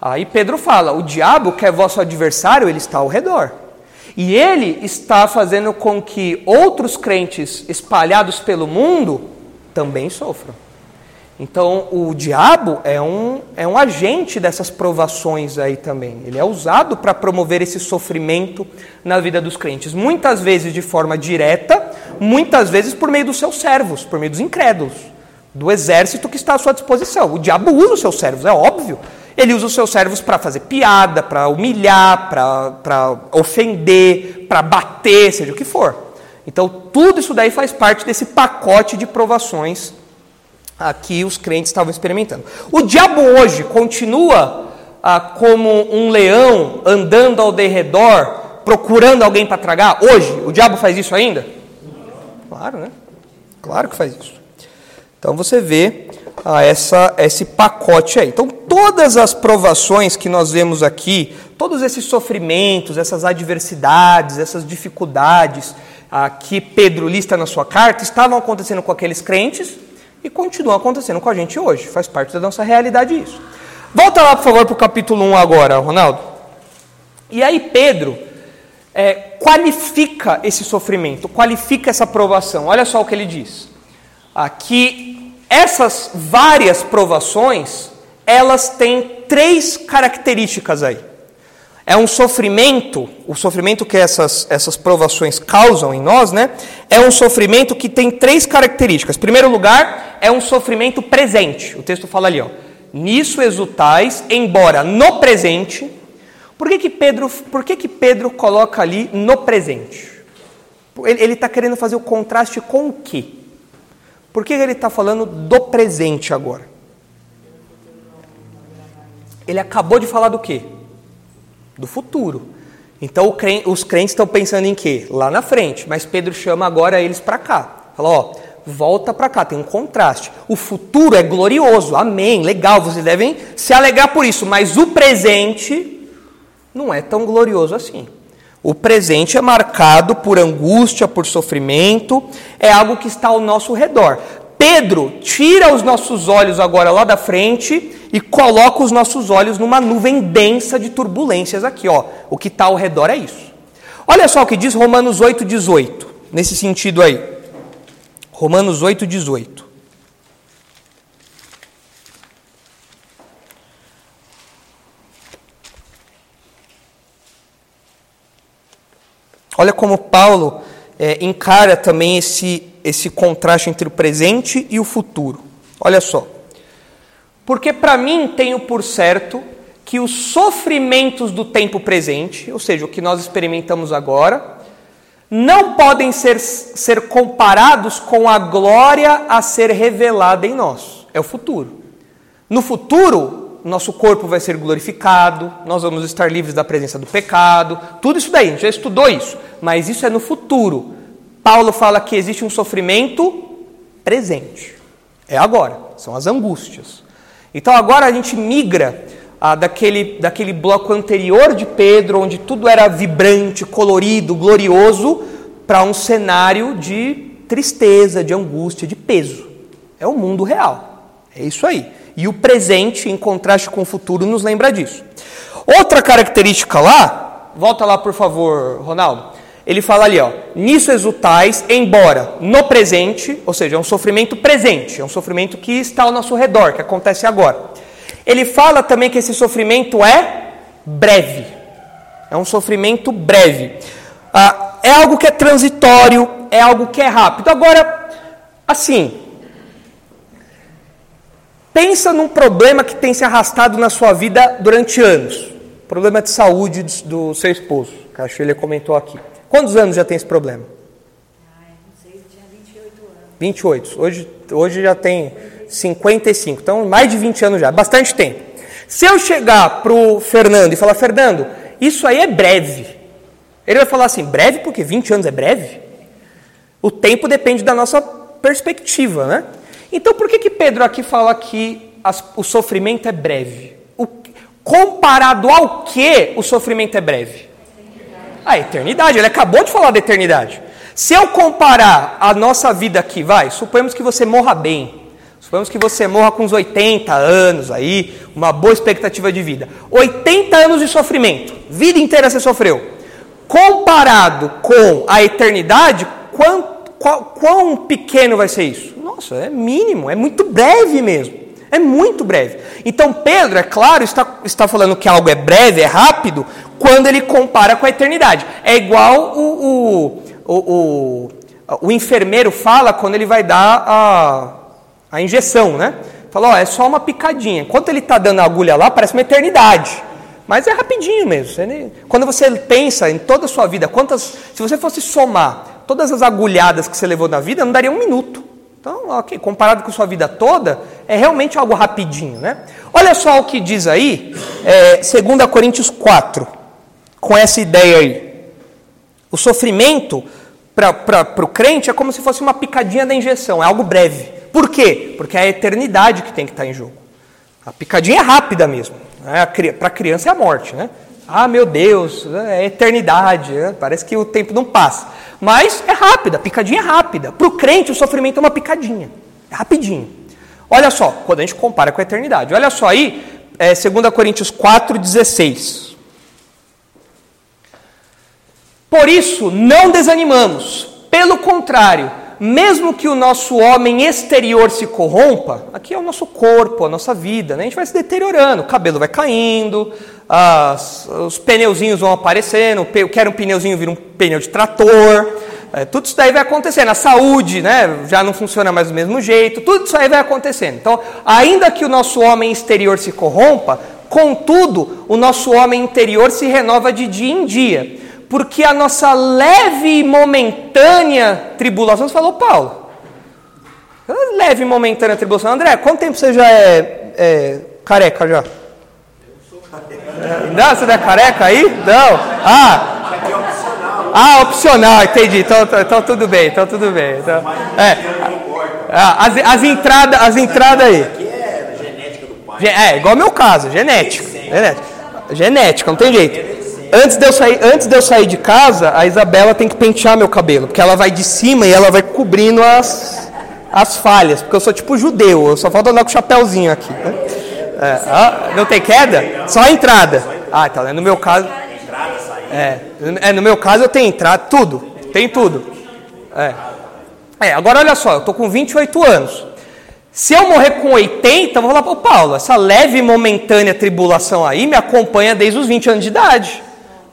Speaker 1: Aí Pedro fala: o diabo, que é vosso adversário, ele está ao redor. E ele está fazendo com que outros crentes espalhados pelo mundo também sofram. Então, o diabo é um, é um agente dessas provações aí também. Ele é usado para promover esse sofrimento na vida dos crentes. Muitas vezes de forma direta, muitas vezes por meio dos seus servos, por meio dos incrédulos, do exército que está à sua disposição. O diabo usa os seus servos, é óbvio. Ele usa os seus servos para fazer piada, para humilhar, para ofender, para bater, seja o que for. Então, tudo isso daí faz parte desse pacote de provações que os crentes estavam experimentando. O diabo hoje continua ah, como um leão andando ao derredor, procurando alguém para tragar? Hoje, o diabo faz isso ainda? Claro, né? Claro que faz isso. Então você vê ah, essa, esse pacote aí. Então, todas as provações que nós vemos aqui, todos esses sofrimentos, essas adversidades, essas dificuldades ah, que Pedro lista na sua carta, estavam acontecendo com aqueles crentes e continua acontecendo com a gente hoje. Faz parte da nossa realidade isso. Volta lá, por favor, para o capítulo 1 agora, Ronaldo. E aí Pedro é, qualifica esse sofrimento, qualifica essa provação. Olha só o que ele diz. Aqui, essas várias provações, elas têm três características aí. É um sofrimento, o sofrimento que essas, essas provações causam em nós, né? É um sofrimento que tem três características. Em primeiro lugar, é um sofrimento presente. O texto fala ali, ó. Nisso exultais, embora no presente. Por que, que, Pedro, por que, que Pedro coloca ali no presente? Ele está querendo fazer o contraste com o quê? Por que ele está falando do presente agora? Ele acabou de falar do quê? Do futuro. Então os crentes estão pensando em quê? Lá na frente. Mas Pedro chama agora eles para cá. Fala, ó, volta para cá, tem um contraste. O futuro é glorioso, amém, legal, vocês devem se alegrar por isso. Mas o presente não é tão glorioso assim. O presente é marcado por angústia, por sofrimento, é algo que está ao nosso redor. Pedro tira os nossos olhos agora lá da frente e coloca os nossos olhos numa nuvem densa de turbulências aqui, ó. O que está ao redor é isso. Olha só o que diz Romanos 8,18, nesse sentido aí. Romanos 8,18. Olha como Paulo é, encara também esse esse contraste entre o presente e o futuro. Olha só. Porque para mim tenho por certo que os sofrimentos do tempo presente, ou seja, o que nós experimentamos agora, não podem ser, ser comparados com a glória a ser revelada em nós. É o futuro. No futuro, nosso corpo vai ser glorificado, nós vamos estar livres da presença do pecado, tudo isso daí, a gente já estudou isso, mas isso é no futuro. Paulo fala que existe um sofrimento presente. É agora, são as angústias. Então agora a gente migra ah, daquele, daquele bloco anterior de Pedro, onde tudo era vibrante, colorido, glorioso, para um cenário de tristeza, de angústia, de peso. É o mundo real. É isso aí. E o presente, em contraste com o futuro, nos lembra disso. Outra característica lá, volta lá por favor, Ronaldo. Ele fala ali, ó, nisso exultais, embora no presente, ou seja, é um sofrimento presente, é um sofrimento que está ao nosso redor, que acontece agora. Ele fala também que esse sofrimento é breve, é um sofrimento breve. Ah, é algo que é transitório, é algo que é rápido. Agora, assim, pensa num problema que tem se arrastado na sua vida durante anos. Problema de saúde do seu esposo, que acho que comentou aqui. Quantos anos já tem esse problema?
Speaker 3: Ai, não sei, tinha 28 anos.
Speaker 1: 28. Hoje, hoje já tem 55. Então, mais de 20 anos já. Bastante tempo. Se eu chegar pro Fernando e falar, Fernando, isso aí é breve. Ele vai falar assim, breve porque 20 anos é breve? O tempo depende da nossa perspectiva, né? Então, por que, que Pedro aqui fala que as, o sofrimento é breve? O, comparado ao que o sofrimento é breve? A eternidade, ele acabou de falar da eternidade. Se eu comparar a nossa vida aqui, vai, suponhamos que você morra bem. Suponhamos que você morra com uns 80 anos aí, uma boa expectativa de vida. 80 anos de sofrimento, vida inteira você sofreu. Comparado com a eternidade, quão, quão, quão pequeno vai ser isso? Nossa, é mínimo, é muito breve mesmo. É muito breve. Então, Pedro, é claro, está, está falando que algo é breve, é rápido, quando ele compara com a eternidade. É igual o, o, o, o, o enfermeiro fala quando ele vai dar a, a injeção, né? Fala, ó, é só uma picadinha. Enquanto ele está dando a agulha lá, parece uma eternidade. Mas é rapidinho mesmo. Quando você pensa em toda a sua vida, quantas. Se você fosse somar todas as agulhadas que você levou na vida, não daria um minuto. Então, ok, comparado com sua vida toda, é realmente algo rapidinho, né? Olha só o que diz aí, é, 2 Coríntios 4 com essa ideia aí. O sofrimento para o crente é como se fosse uma picadinha da injeção, é algo breve. Por quê? Porque é a eternidade que tem que estar tá em jogo. A picadinha é rápida mesmo. Né? Para a criança é a morte, né? Ah, meu Deus, é eternidade, né? parece que o tempo não passa. Mas é rápida, picadinha é rápida. Para o crente, o sofrimento é uma picadinha, é rapidinho. Olha só, quando a gente compara com a eternidade. Olha só aí, é, 2 Coríntios 4, 16. Por isso, não desanimamos. Pelo contrário, mesmo que o nosso homem exterior se corrompa, aqui é o nosso corpo, a nossa vida, né? a gente vai se deteriorando, o cabelo vai caindo, as, os pneuzinhos vão aparecendo, eu quero um pneuzinho vira um pneu de trator, é, tudo isso daí vai acontecendo. A saúde né, já não funciona mais do mesmo jeito, tudo isso aí vai acontecendo. Então, ainda que o nosso homem exterior se corrompa, contudo, o nosso homem interior se renova de dia em dia porque a nossa leve e momentânea tribulação. Você falou, Paulo, leve e momentânea tribulação. André, quanto tempo você já é, é careca já? Eu sou careca. Não, você não é careca aí? Não. Ah. Ah, opcional, entendi. Então, então, então tudo bem, então tudo bem. Então, é. Ah, as, as entradas as entrada aí. Aqui é genética do pai. É, igual meu caso, genética. Genética, genética não tem jeito. Antes de, eu sair, antes de eu sair de casa, a Isabela tem que pentear meu cabelo, porque ela vai de cima e ela vai cobrindo as, as falhas, porque eu sou tipo judeu, eu só falta andar com o chapéuzinho aqui. Né? É, não tem queda? Só a entrada. Ah, tá. No meu caso. É, é, no meu caso eu tenho entrada, tudo. Tem tudo. É. é. agora olha só, eu tô com 28 anos. Se eu morrer com 80, eu vou falar, ô Paulo, essa leve e momentânea tribulação aí me acompanha desde os 20 anos de idade.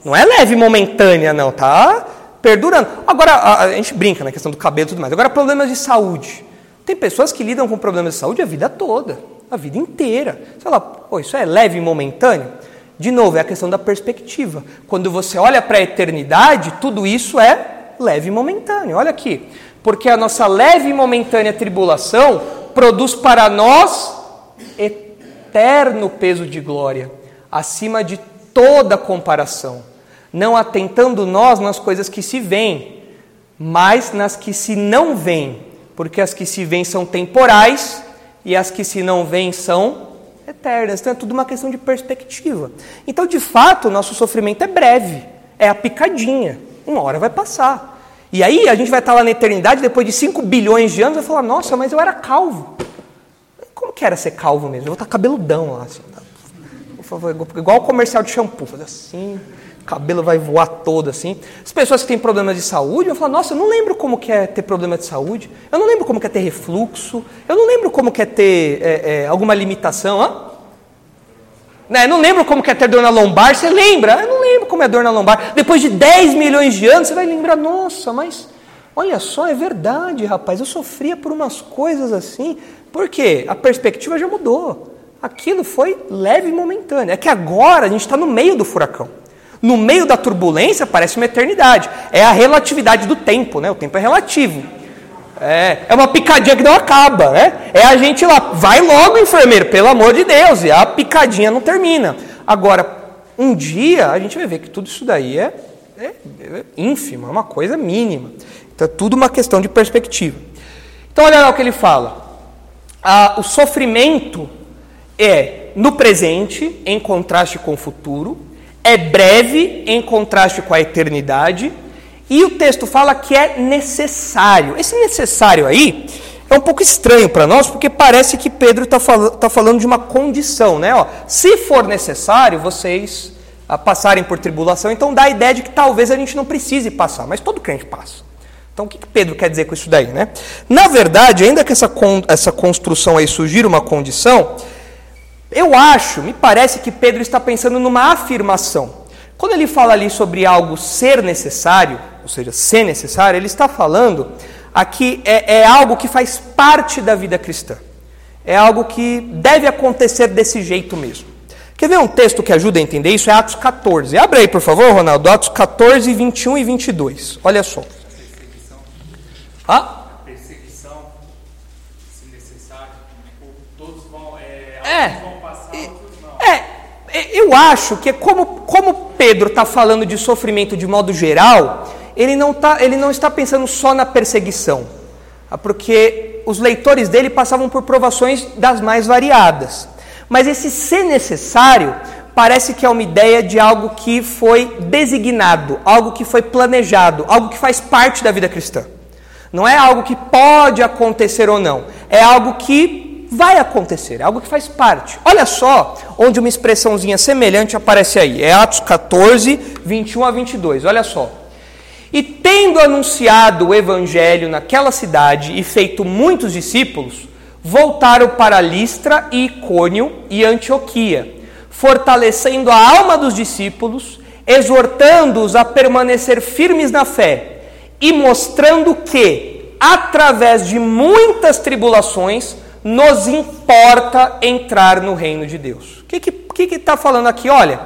Speaker 1: Não é leve momentânea, não, tá perdurando. Agora, a, a gente brinca na questão do cabelo e tudo mais. Agora, problemas de saúde. Tem pessoas que lidam com problemas de saúde a vida toda, a vida inteira. Você fala, pô, isso é leve e momentâneo? De novo, é a questão da perspectiva. Quando você olha para a eternidade, tudo isso é leve e momentâneo. Olha aqui. Porque a nossa leve e momentânea tribulação produz para nós eterno peso de glória, acima de toda comparação não atentando nós nas coisas que se veem, mas nas que se não veem, porque as que se veem são temporais e as que se não veem são eternas. Então é tudo uma questão de perspectiva. Então, de fato, o nosso sofrimento é breve, é a picadinha, uma hora vai passar. E aí a gente vai estar lá na eternidade, depois de 5 bilhões de anos, vai falar, nossa, mas eu era calvo. Como que era ser calvo mesmo? Eu vou estar cabeludão lá, assim. Tá? igual o comercial de shampoo, fazer assim, cabelo vai voar todo assim. As pessoas que têm problemas de saúde vão falar, nossa, eu não lembro como que é ter problema de saúde, eu não lembro como que é ter refluxo, eu não lembro como que é ter é, é, alguma limitação. Hã? Né? Não lembro como que é ter dor na lombar, você lembra? Eu não lembro como é dor na lombar. Depois de 10 milhões de anos, você vai lembrar, nossa, mas olha só, é verdade, rapaz, eu sofria por umas coisas assim. Por quê? A perspectiva já mudou. Aquilo foi leve e momentâneo. É que agora a gente está no meio do furacão. No meio da turbulência parece uma eternidade. É a relatividade do tempo, né? O tempo é relativo. É, é uma picadinha que não acaba, né? É a gente lá, vai logo, enfermeiro, pelo amor de Deus, e a picadinha não termina. Agora, um dia a gente vai ver que tudo isso daí é, é, é ínfimo, é uma coisa mínima. Então é tudo uma questão de perspectiva. Então olha lá o que ele fala. Ah, o sofrimento é no presente, em contraste com o futuro, é breve, em contraste com a eternidade e o texto fala que é necessário. Esse necessário aí é um pouco estranho para nós, porque parece que Pedro está fal tá falando de uma condição, né? Ó, se for necessário vocês a, ah, passarem por tribulação, então dá a ideia de que talvez a gente não precise passar, mas todo crente passa. Então o que, que Pedro quer dizer com isso daí, né? Na verdade, ainda que essa, con essa construção aí sugira uma condição, eu acho, me parece que Pedro está pensando numa afirmação. Quando ele fala ali sobre algo ser necessário, ou seja, ser necessário, ele está falando aqui é, é algo que faz parte da vida cristã. É algo que deve acontecer desse jeito mesmo. Quer ver um texto que ajuda a entender isso? É Atos 14. Abre aí, por favor, Ronaldo. Atos 14, 21 e 22. Olha só.
Speaker 2: Ah? Perseguição, se necessário, todos vão, é,
Speaker 1: é, vão passar, outros não. É, é, eu acho que como, como Pedro está falando de sofrimento de modo geral, ele não, tá, ele não está pensando só na perseguição, ah, porque os leitores dele passavam por provações das mais variadas. Mas esse ser necessário parece que é uma ideia de algo que foi designado, algo que foi planejado, algo que faz parte da vida cristã. Não é algo que pode acontecer ou não, é algo que vai acontecer, é algo que faz parte. Olha só onde uma expressãozinha semelhante aparece aí. É Atos 14, 21 a 22. Olha só. E tendo anunciado o evangelho naquela cidade e feito muitos discípulos, voltaram para Listra e Icônio e Antioquia, fortalecendo a alma dos discípulos, exortando-os a permanecer firmes na fé e mostrando que, através de muitas tribulações, nos importa entrar no reino de Deus. O que está que, que tá falando aqui? Olha,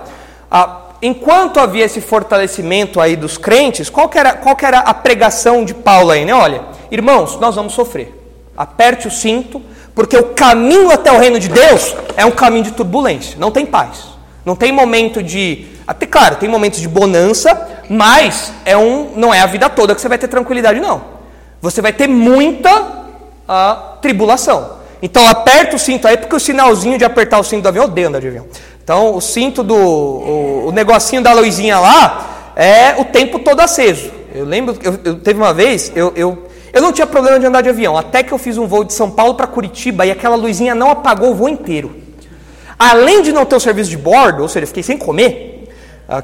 Speaker 1: a enquanto havia esse fortalecimento aí dos crentes, qual que, era, qual que era a pregação de Paulo aí, né? Olha, irmãos, nós vamos sofrer. Aperte o cinto, porque o caminho até o reino de Deus é um caminho de turbulência, não tem paz. Não tem momento de. Até claro, tem momentos de bonança, mas é um, não é a vida toda que você vai ter tranquilidade, não. Você vai ter muita a, tribulação. Então aperta o cinto aí, porque o sinalzinho de apertar o cinto do avião, eu odeio andar avião. Então, o cinto do. O, o negocinho da luzinha lá é o tempo todo aceso. Eu lembro, eu, eu teve uma vez, eu, eu, eu não tinha problema de andar de avião, até que eu fiz um voo de São Paulo para Curitiba e aquela luzinha não apagou o voo inteiro. Além de não ter o serviço de bordo, ou seja, fiquei sem comer,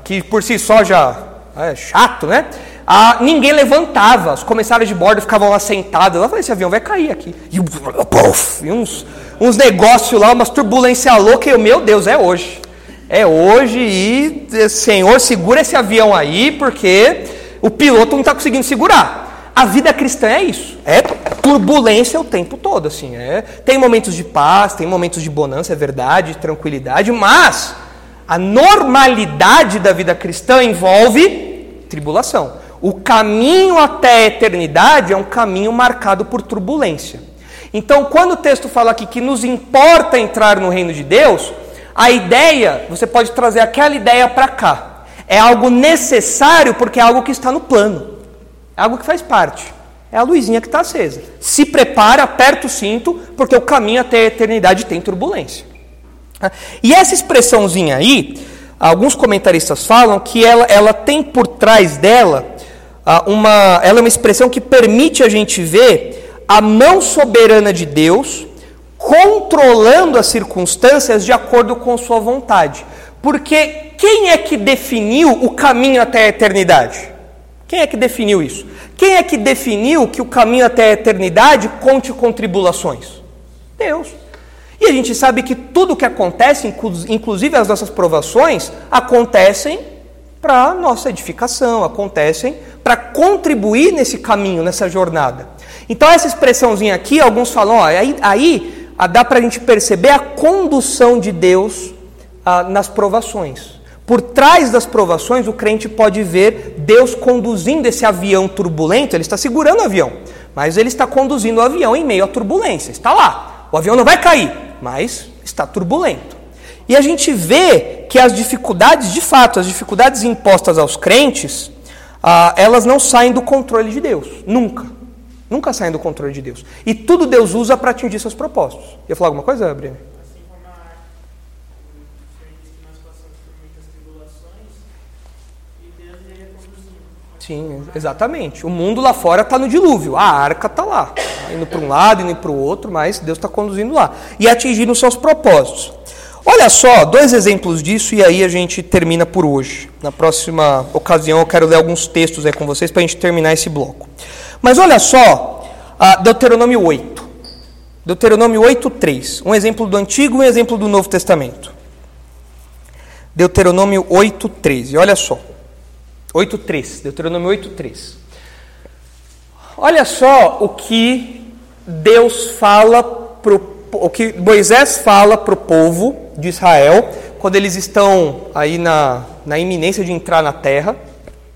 Speaker 1: que por si só já é chato, né? Ah, ninguém levantava, os comissários de bordo ficavam lá sentados. Eu falei: esse avião vai cair aqui. E, puff, e uns uns negócios lá, umas turbulência louca, e eu, meu Deus, é hoje. É hoje e, eh, Senhor, segura esse avião aí, porque o piloto não está conseguindo segurar. A vida cristã é isso, é turbulência o tempo todo, assim. É, tem momentos de paz, tem momentos de bonança, é verdade, de tranquilidade, mas a normalidade da vida cristã envolve tribulação. O caminho até a eternidade é um caminho marcado por turbulência. Então, quando o texto fala aqui que nos importa entrar no reino de Deus, a ideia, você pode trazer aquela ideia para cá. É algo necessário porque é algo que está no plano. É algo que faz parte. É a luzinha que está acesa. Se prepara, aperta o cinto, porque o caminho até a eternidade tem turbulência. E essa expressãozinha aí, alguns comentaristas falam que ela, ela tem por trás dela uma, ela é uma expressão que permite a gente ver a mão soberana de Deus controlando as circunstâncias de acordo com sua vontade. Porque quem é que definiu o caminho até a eternidade? Quem é que definiu isso? Quem é que definiu que o caminho até a eternidade conte com tribulações? Deus. E a gente sabe que tudo que acontece, inclusive as nossas provações, acontecem para nossa edificação, acontecem para contribuir nesse caminho, nessa jornada. Então, essa expressãozinha aqui, alguns falam, ó, aí, aí dá para a gente perceber a condução de Deus ah, nas provações. Por trás das provações, o crente pode ver Deus conduzindo esse avião turbulento. Ele está segurando o avião, mas ele está conduzindo o avião em meio à turbulência. Está lá. O avião não vai cair, mas está turbulento. E a gente vê que as dificuldades, de fato, as dificuldades impostas aos crentes, ah, elas não saem do controle de Deus. Nunca. Nunca saem do controle de Deus. E tudo Deus usa para atingir seus propósitos. Ia falar alguma coisa, Breno? Sim, exatamente. O mundo lá fora está no dilúvio, a arca está lá, tá indo para um lado, indo para o outro, mas Deus está conduzindo lá e atingindo seus propósitos. Olha só, dois exemplos disso e aí a gente termina por hoje. Na próxima ocasião eu quero ler alguns textos aí com vocês para a gente terminar esse bloco. Mas olha só, Deuteronômio 8. Deuteronômio 8:3, um exemplo do Antigo e um exemplo do Novo Testamento. Deuteronômio 8:13. Olha só. 8.3, Deuteronômio 8.3. Olha só o que Deus fala, pro, o que Moisés fala para o povo de Israel, quando eles estão aí na, na iminência de entrar na terra,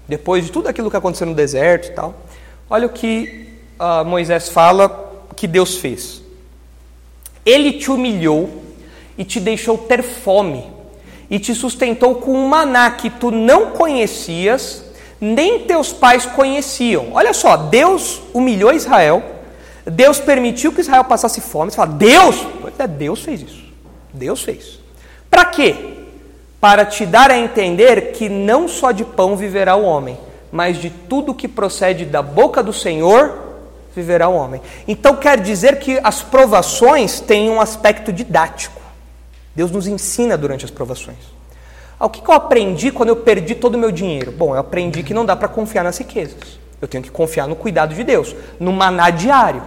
Speaker 1: depois de tudo aquilo que aconteceu no deserto e tal. Olha o que uh, Moisés fala que Deus fez. Ele te humilhou e te deixou ter fome e te sustentou com um maná que tu não conhecias, nem teus pais conheciam. Olha só, Deus humilhou Israel, Deus permitiu que Israel passasse fome. Você fala, Deus? É, Deus fez isso. Deus fez. Para quê? Para te dar a entender que não só de pão viverá o homem, mas de tudo que procede da boca do Senhor viverá o homem. Então quer dizer que as provações têm um aspecto didático. Deus nos ensina durante as provações. Ah, o que eu aprendi quando eu perdi todo o meu dinheiro? Bom, eu aprendi que não dá para confiar nas riquezas. Eu tenho que confiar no cuidado de Deus, no maná diário.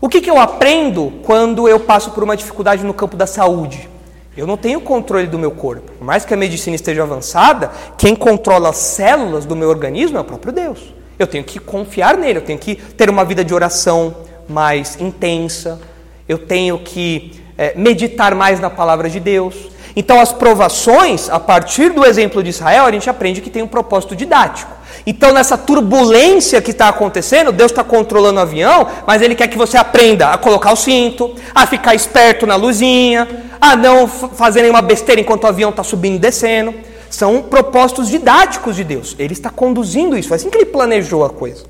Speaker 1: O que, que eu aprendo quando eu passo por uma dificuldade no campo da saúde? Eu não tenho controle do meu corpo. Por mais que a medicina esteja avançada, quem controla as células do meu organismo é o próprio Deus. Eu tenho que confiar nele, eu tenho que ter uma vida de oração mais intensa, eu tenho que é, meditar mais na palavra de Deus. Então, as provações, a partir do exemplo de Israel, a gente aprende que tem um propósito didático. Então, nessa turbulência que está acontecendo, Deus está controlando o avião, mas Ele quer que você aprenda a colocar o cinto, a ficar esperto na luzinha, a não fazer nenhuma besteira enquanto o avião está subindo e descendo. São propósitos didáticos de Deus. Ele está conduzindo isso. Foi assim que ele planejou a coisa.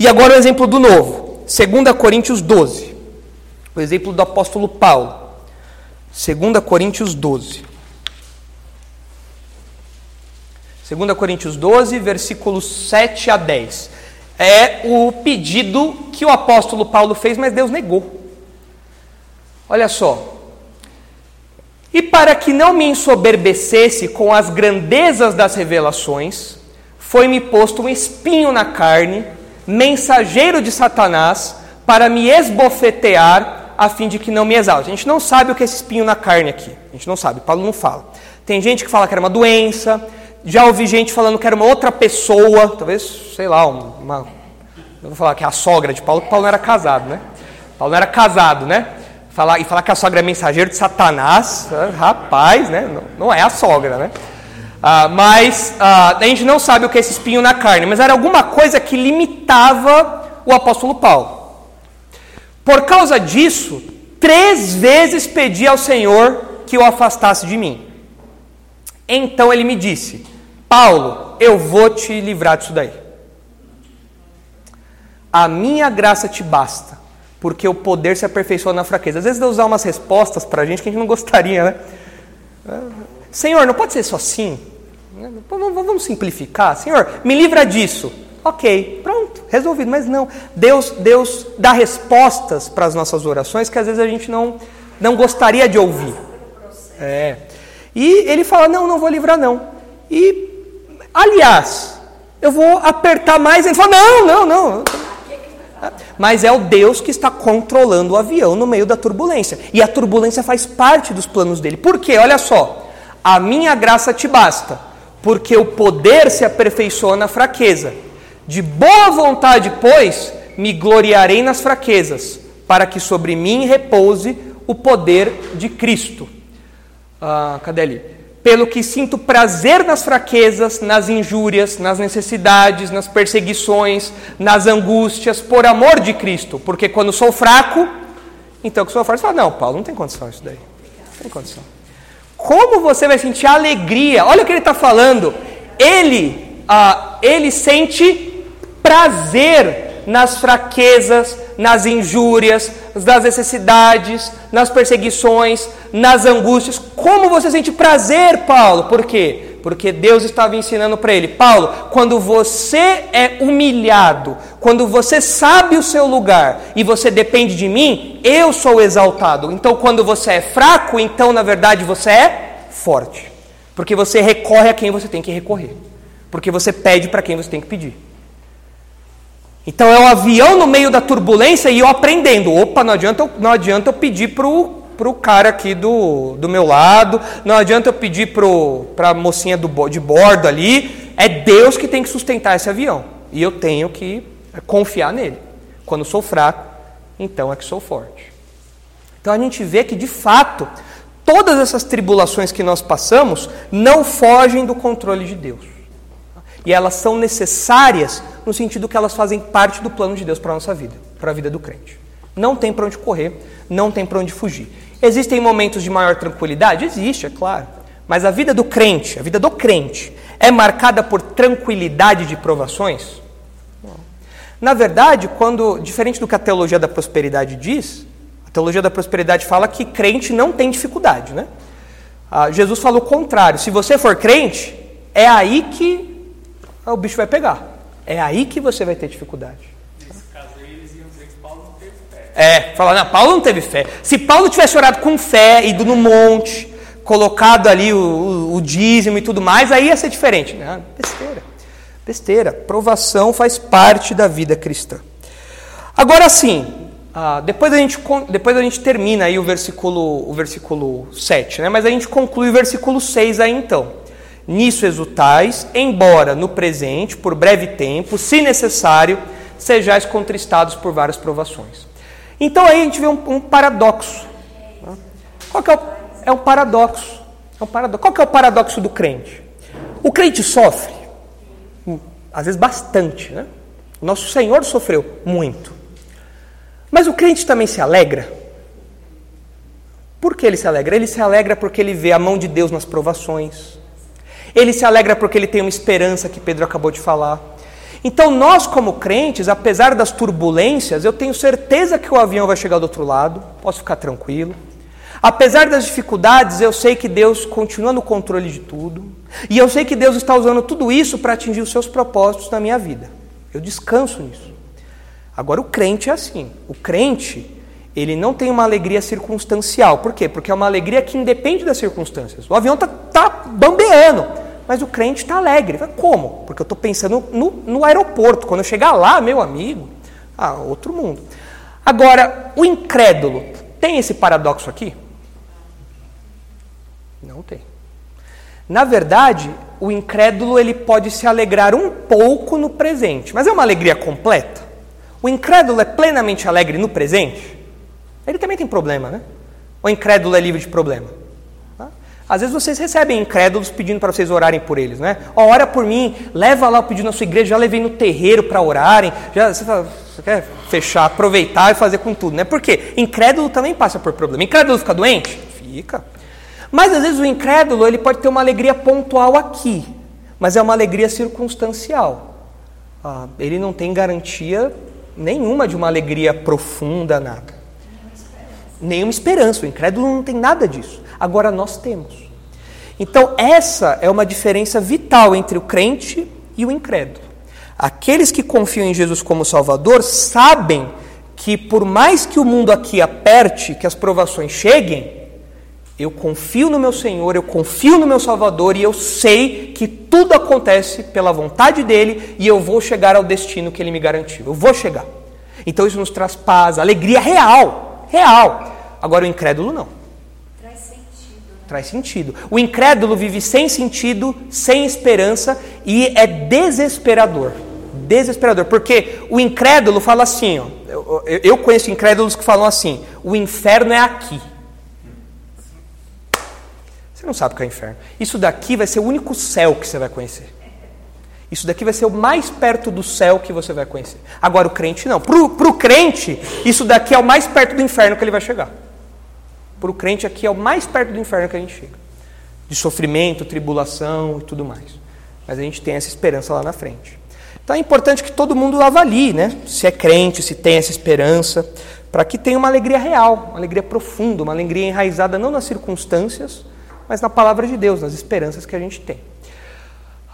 Speaker 1: E agora o exemplo do novo. 2 Coríntios 12. O exemplo do apóstolo Paulo. 2 Coríntios 12. 2 Coríntios 12, versículos 7 a 10. É o pedido que o apóstolo Paulo fez, mas Deus negou. Olha só. E para que não me ensoberbecesse com as grandezas das revelações, foi-me posto um espinho na carne, mensageiro de Satanás, para me esbofetear a fim de que não me exalte. A gente não sabe o que é esse espinho na carne aqui. A gente não sabe, Paulo não fala. Tem gente que fala que era uma doença, já ouvi gente falando que era uma outra pessoa, talvez, sei lá, uma. Eu vou falar que é a sogra de Paulo, porque Paulo não era casado, né? Paulo não era casado, né? Falar, e falar que a sogra é mensageiro de Satanás, ah, rapaz, né? Não, não é a sogra, né? Ah, mas ah, a gente não sabe o que é esse espinho na carne, mas era alguma coisa que limitava o apóstolo Paulo. Por causa disso, três vezes pedi ao Senhor que o afastasse de mim. Então ele me disse: Paulo, eu vou te livrar disso daí. A minha graça te basta, porque o poder se aperfeiçoa na fraqueza. Às vezes Deus dá umas respostas para a gente que a gente não gostaria, né? Senhor, não pode ser só assim. Vamos simplificar. Senhor, me livra disso. Ok, pronto, resolvido. Mas não, Deus, Deus dá respostas para as nossas orações que às vezes a gente não, não gostaria de ouvir. É. E ele fala: Não, não vou livrar, não. E, aliás, eu vou apertar mais. Ele fala: Não, não, não. Mas é o Deus que está controlando o avião no meio da turbulência. E a turbulência faz parte dos planos dele. Por quê? Olha só. A minha graça te basta, porque o poder se aperfeiçoa na fraqueza. De boa vontade, pois, me gloriarei nas fraquezas, para que sobre mim repouse o poder de Cristo. Ah, cadê ali? Pelo que sinto prazer nas fraquezas, nas injúrias, nas necessidades, nas perseguições, nas angústias, por amor de Cristo. Porque quando sou fraco, então que sou forte, fala, não, Paulo, não tem condição isso daí. Não tem condição. Como você vai sentir alegria? Olha o que ele está falando. Ele, ah, ele sente prazer nas fraquezas, nas injúrias, nas necessidades, nas perseguições, nas angústias. Como você sente prazer, Paulo? Por quê? Porque Deus estava ensinando para ele: Paulo, quando você é humilhado, quando você sabe o seu lugar e você depende de mim, eu sou exaltado. Então, quando você é fraco, então na verdade você é forte. Porque você recorre a quem você tem que recorrer. Porque você pede para quem você tem que pedir. Então é um avião no meio da turbulência e eu aprendendo. Opa, não adianta eu, não adianta eu pedir pro pro cara aqui do, do meu lado, não adianta eu pedir para a mocinha do, de bordo ali, é Deus que tem que sustentar esse avião. E eu tenho que confiar nele. Quando sou fraco, então é que sou forte. Então a gente vê que de fato, todas essas tribulações que nós passamos não fogem do controle de Deus. E elas são necessárias no sentido que elas fazem parte do plano de Deus para a nossa vida, para a vida do crente. Não tem para onde correr, não tem para onde fugir. Existem momentos de maior tranquilidade? Existe, é claro. Mas a vida do crente, a vida do crente, é marcada por tranquilidade de provações? Na verdade, quando, diferente do que a teologia da prosperidade diz, a teologia da prosperidade fala que crente não tem dificuldade, né? Ah, Jesus falou o contrário. Se você for crente, é aí que o bicho vai pegar. É aí que você vai ter dificuldade.
Speaker 2: Nesse caso aí, eles iam dizer que Paulo não teve fé.
Speaker 1: É, falar, não, Paulo não teve fé. Se Paulo tivesse orado com fé, ido no monte, colocado ali o, o, o dízimo e tudo mais, aí ia ser diferente. Não, besteira. Besteira. Provação faz parte da vida cristã. Agora sim, ah, depois, a gente, depois a gente termina aí o versículo, o versículo 7, né? mas a gente conclui o versículo 6 aí então. Nisso exultais, embora no presente, por breve tempo, se necessário, sejais contristados por várias provações. Então aí a gente vê um, um paradoxo. Qual que é o, é um paradoxo? É um paradoxo. Qual que é o paradoxo do crente? O crente sofre, hum, às vezes bastante, né? Nosso Senhor sofreu muito. Mas o crente também se alegra. Por que ele se alegra? Ele se alegra porque ele vê a mão de Deus nas provações. Ele se alegra porque ele tem uma esperança que Pedro acabou de falar. Então, nós, como crentes, apesar das turbulências, eu tenho certeza que o avião vai chegar do outro lado, posso ficar tranquilo. Apesar das dificuldades, eu sei que Deus continua no controle de tudo. E eu sei que Deus está usando tudo isso para atingir os seus propósitos na minha vida. Eu descanso nisso. Agora, o crente é assim. O crente, ele não tem uma alegria circunstancial. Por quê? Porque é uma alegria que independe das circunstâncias. O avião está tá bambeando. Mas o crente está alegre. Como? Porque eu estou pensando no, no aeroporto. Quando eu chegar lá, meu amigo, ah, outro mundo. Agora, o incrédulo tem esse paradoxo aqui? Não tem. Na verdade, o incrédulo ele pode se alegrar um pouco no presente, mas é uma alegria completa. O incrédulo é plenamente alegre no presente? Ele também tem problema, né? O incrédulo é livre de problema? Às vezes vocês recebem incrédulos pedindo para vocês orarem por eles, né? Oh, ora por mim, leva lá o pedido na sua igreja, já levei no terreiro para orarem. Já, você, fala, você, quer fechar, aproveitar e fazer com tudo, né? Porque incrédulo também passa por problema. Incrédulo fica doente? Fica. Mas às vezes o incrédulo ele pode ter uma alegria pontual aqui, mas é uma alegria circunstancial. Ah, ele não tem garantia nenhuma de uma alegria profunda, nada. Nenhuma esperança. O incrédulo não tem nada disso. Agora nós temos. Então, essa é uma diferença vital entre o crente e o incrédulo. Aqueles que confiam em Jesus como Salvador sabem que, por mais que o mundo aqui aperte, que as provações cheguem, Eu confio no meu Senhor, eu confio no meu Salvador e eu sei que tudo acontece pela vontade dele e eu vou chegar ao destino que ele me garantiu. Eu vou chegar. Então isso nos traz paz, alegria real, real. Agora o incrédulo não.
Speaker 3: Traz sentido.
Speaker 1: O incrédulo vive sem sentido, sem esperança e é desesperador. Desesperador, porque o incrédulo fala assim, ó, eu, eu conheço incrédulos que falam assim: o inferno é aqui. Você não sabe o que é o inferno. Isso daqui vai ser o único céu que você vai conhecer. Isso daqui vai ser o mais perto do céu que você vai conhecer. Agora, o crente não. Para o crente, isso daqui é o mais perto do inferno que ele vai chegar. Para o crente, aqui é o mais perto do inferno que a gente chega. De sofrimento, tribulação e tudo mais. Mas a gente tem essa esperança lá na frente. Então é importante que todo mundo avalie, né? Se é crente, se tem essa esperança, para que tenha uma alegria real, uma alegria profunda, uma alegria enraizada não nas circunstâncias, mas na palavra de Deus, nas esperanças que a gente tem.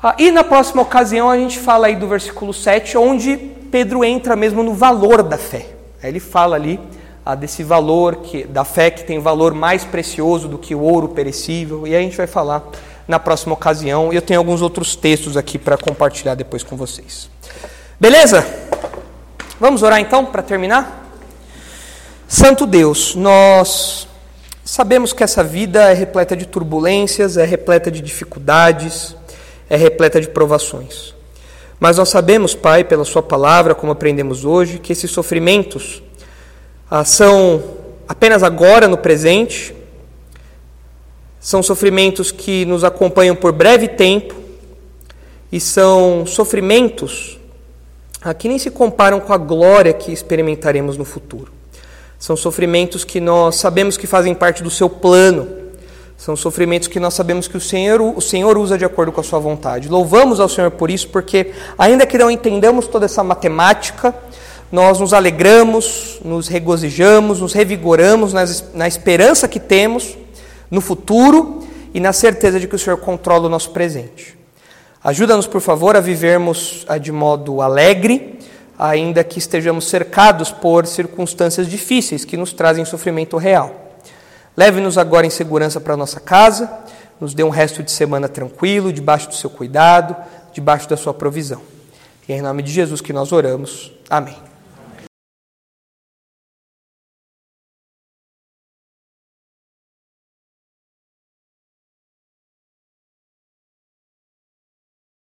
Speaker 1: Ah, e na próxima ocasião a gente fala aí do versículo 7, onde Pedro entra mesmo no valor da fé. Ele fala ali ah, desse valor que, da fé que tem valor mais precioso do que o ouro perecível, e aí a gente vai falar na próxima ocasião. Eu tenho alguns outros textos aqui para compartilhar depois com vocês. Beleza? Vamos orar então para terminar? Santo Deus, nós Sabemos que essa vida é repleta de turbulências, é repleta de dificuldades, é repleta de provações. Mas nós sabemos, Pai, pela Sua palavra, como aprendemos hoje, que esses sofrimentos são apenas agora, no presente, são sofrimentos que nos acompanham por breve tempo e são sofrimentos ah, que nem se comparam com a glória que experimentaremos no futuro. São sofrimentos que nós sabemos que fazem parte do seu plano. São sofrimentos que nós sabemos que o Senhor, o Senhor usa de acordo com a sua vontade. Louvamos ao Senhor por isso, porque ainda que não entendamos toda essa matemática, nós nos alegramos, nos regozijamos, nos revigoramos na esperança que temos no futuro e na certeza de que o Senhor controla o nosso presente. Ajuda-nos, por favor, a vivermos de modo alegre, ainda que estejamos cercados por circunstâncias difíceis que nos trazem sofrimento real. Leve-nos agora em segurança para nossa casa, nos dê um resto de semana tranquilo, debaixo do seu cuidado, debaixo da sua provisão. E é em nome de Jesus que nós oramos. Amém.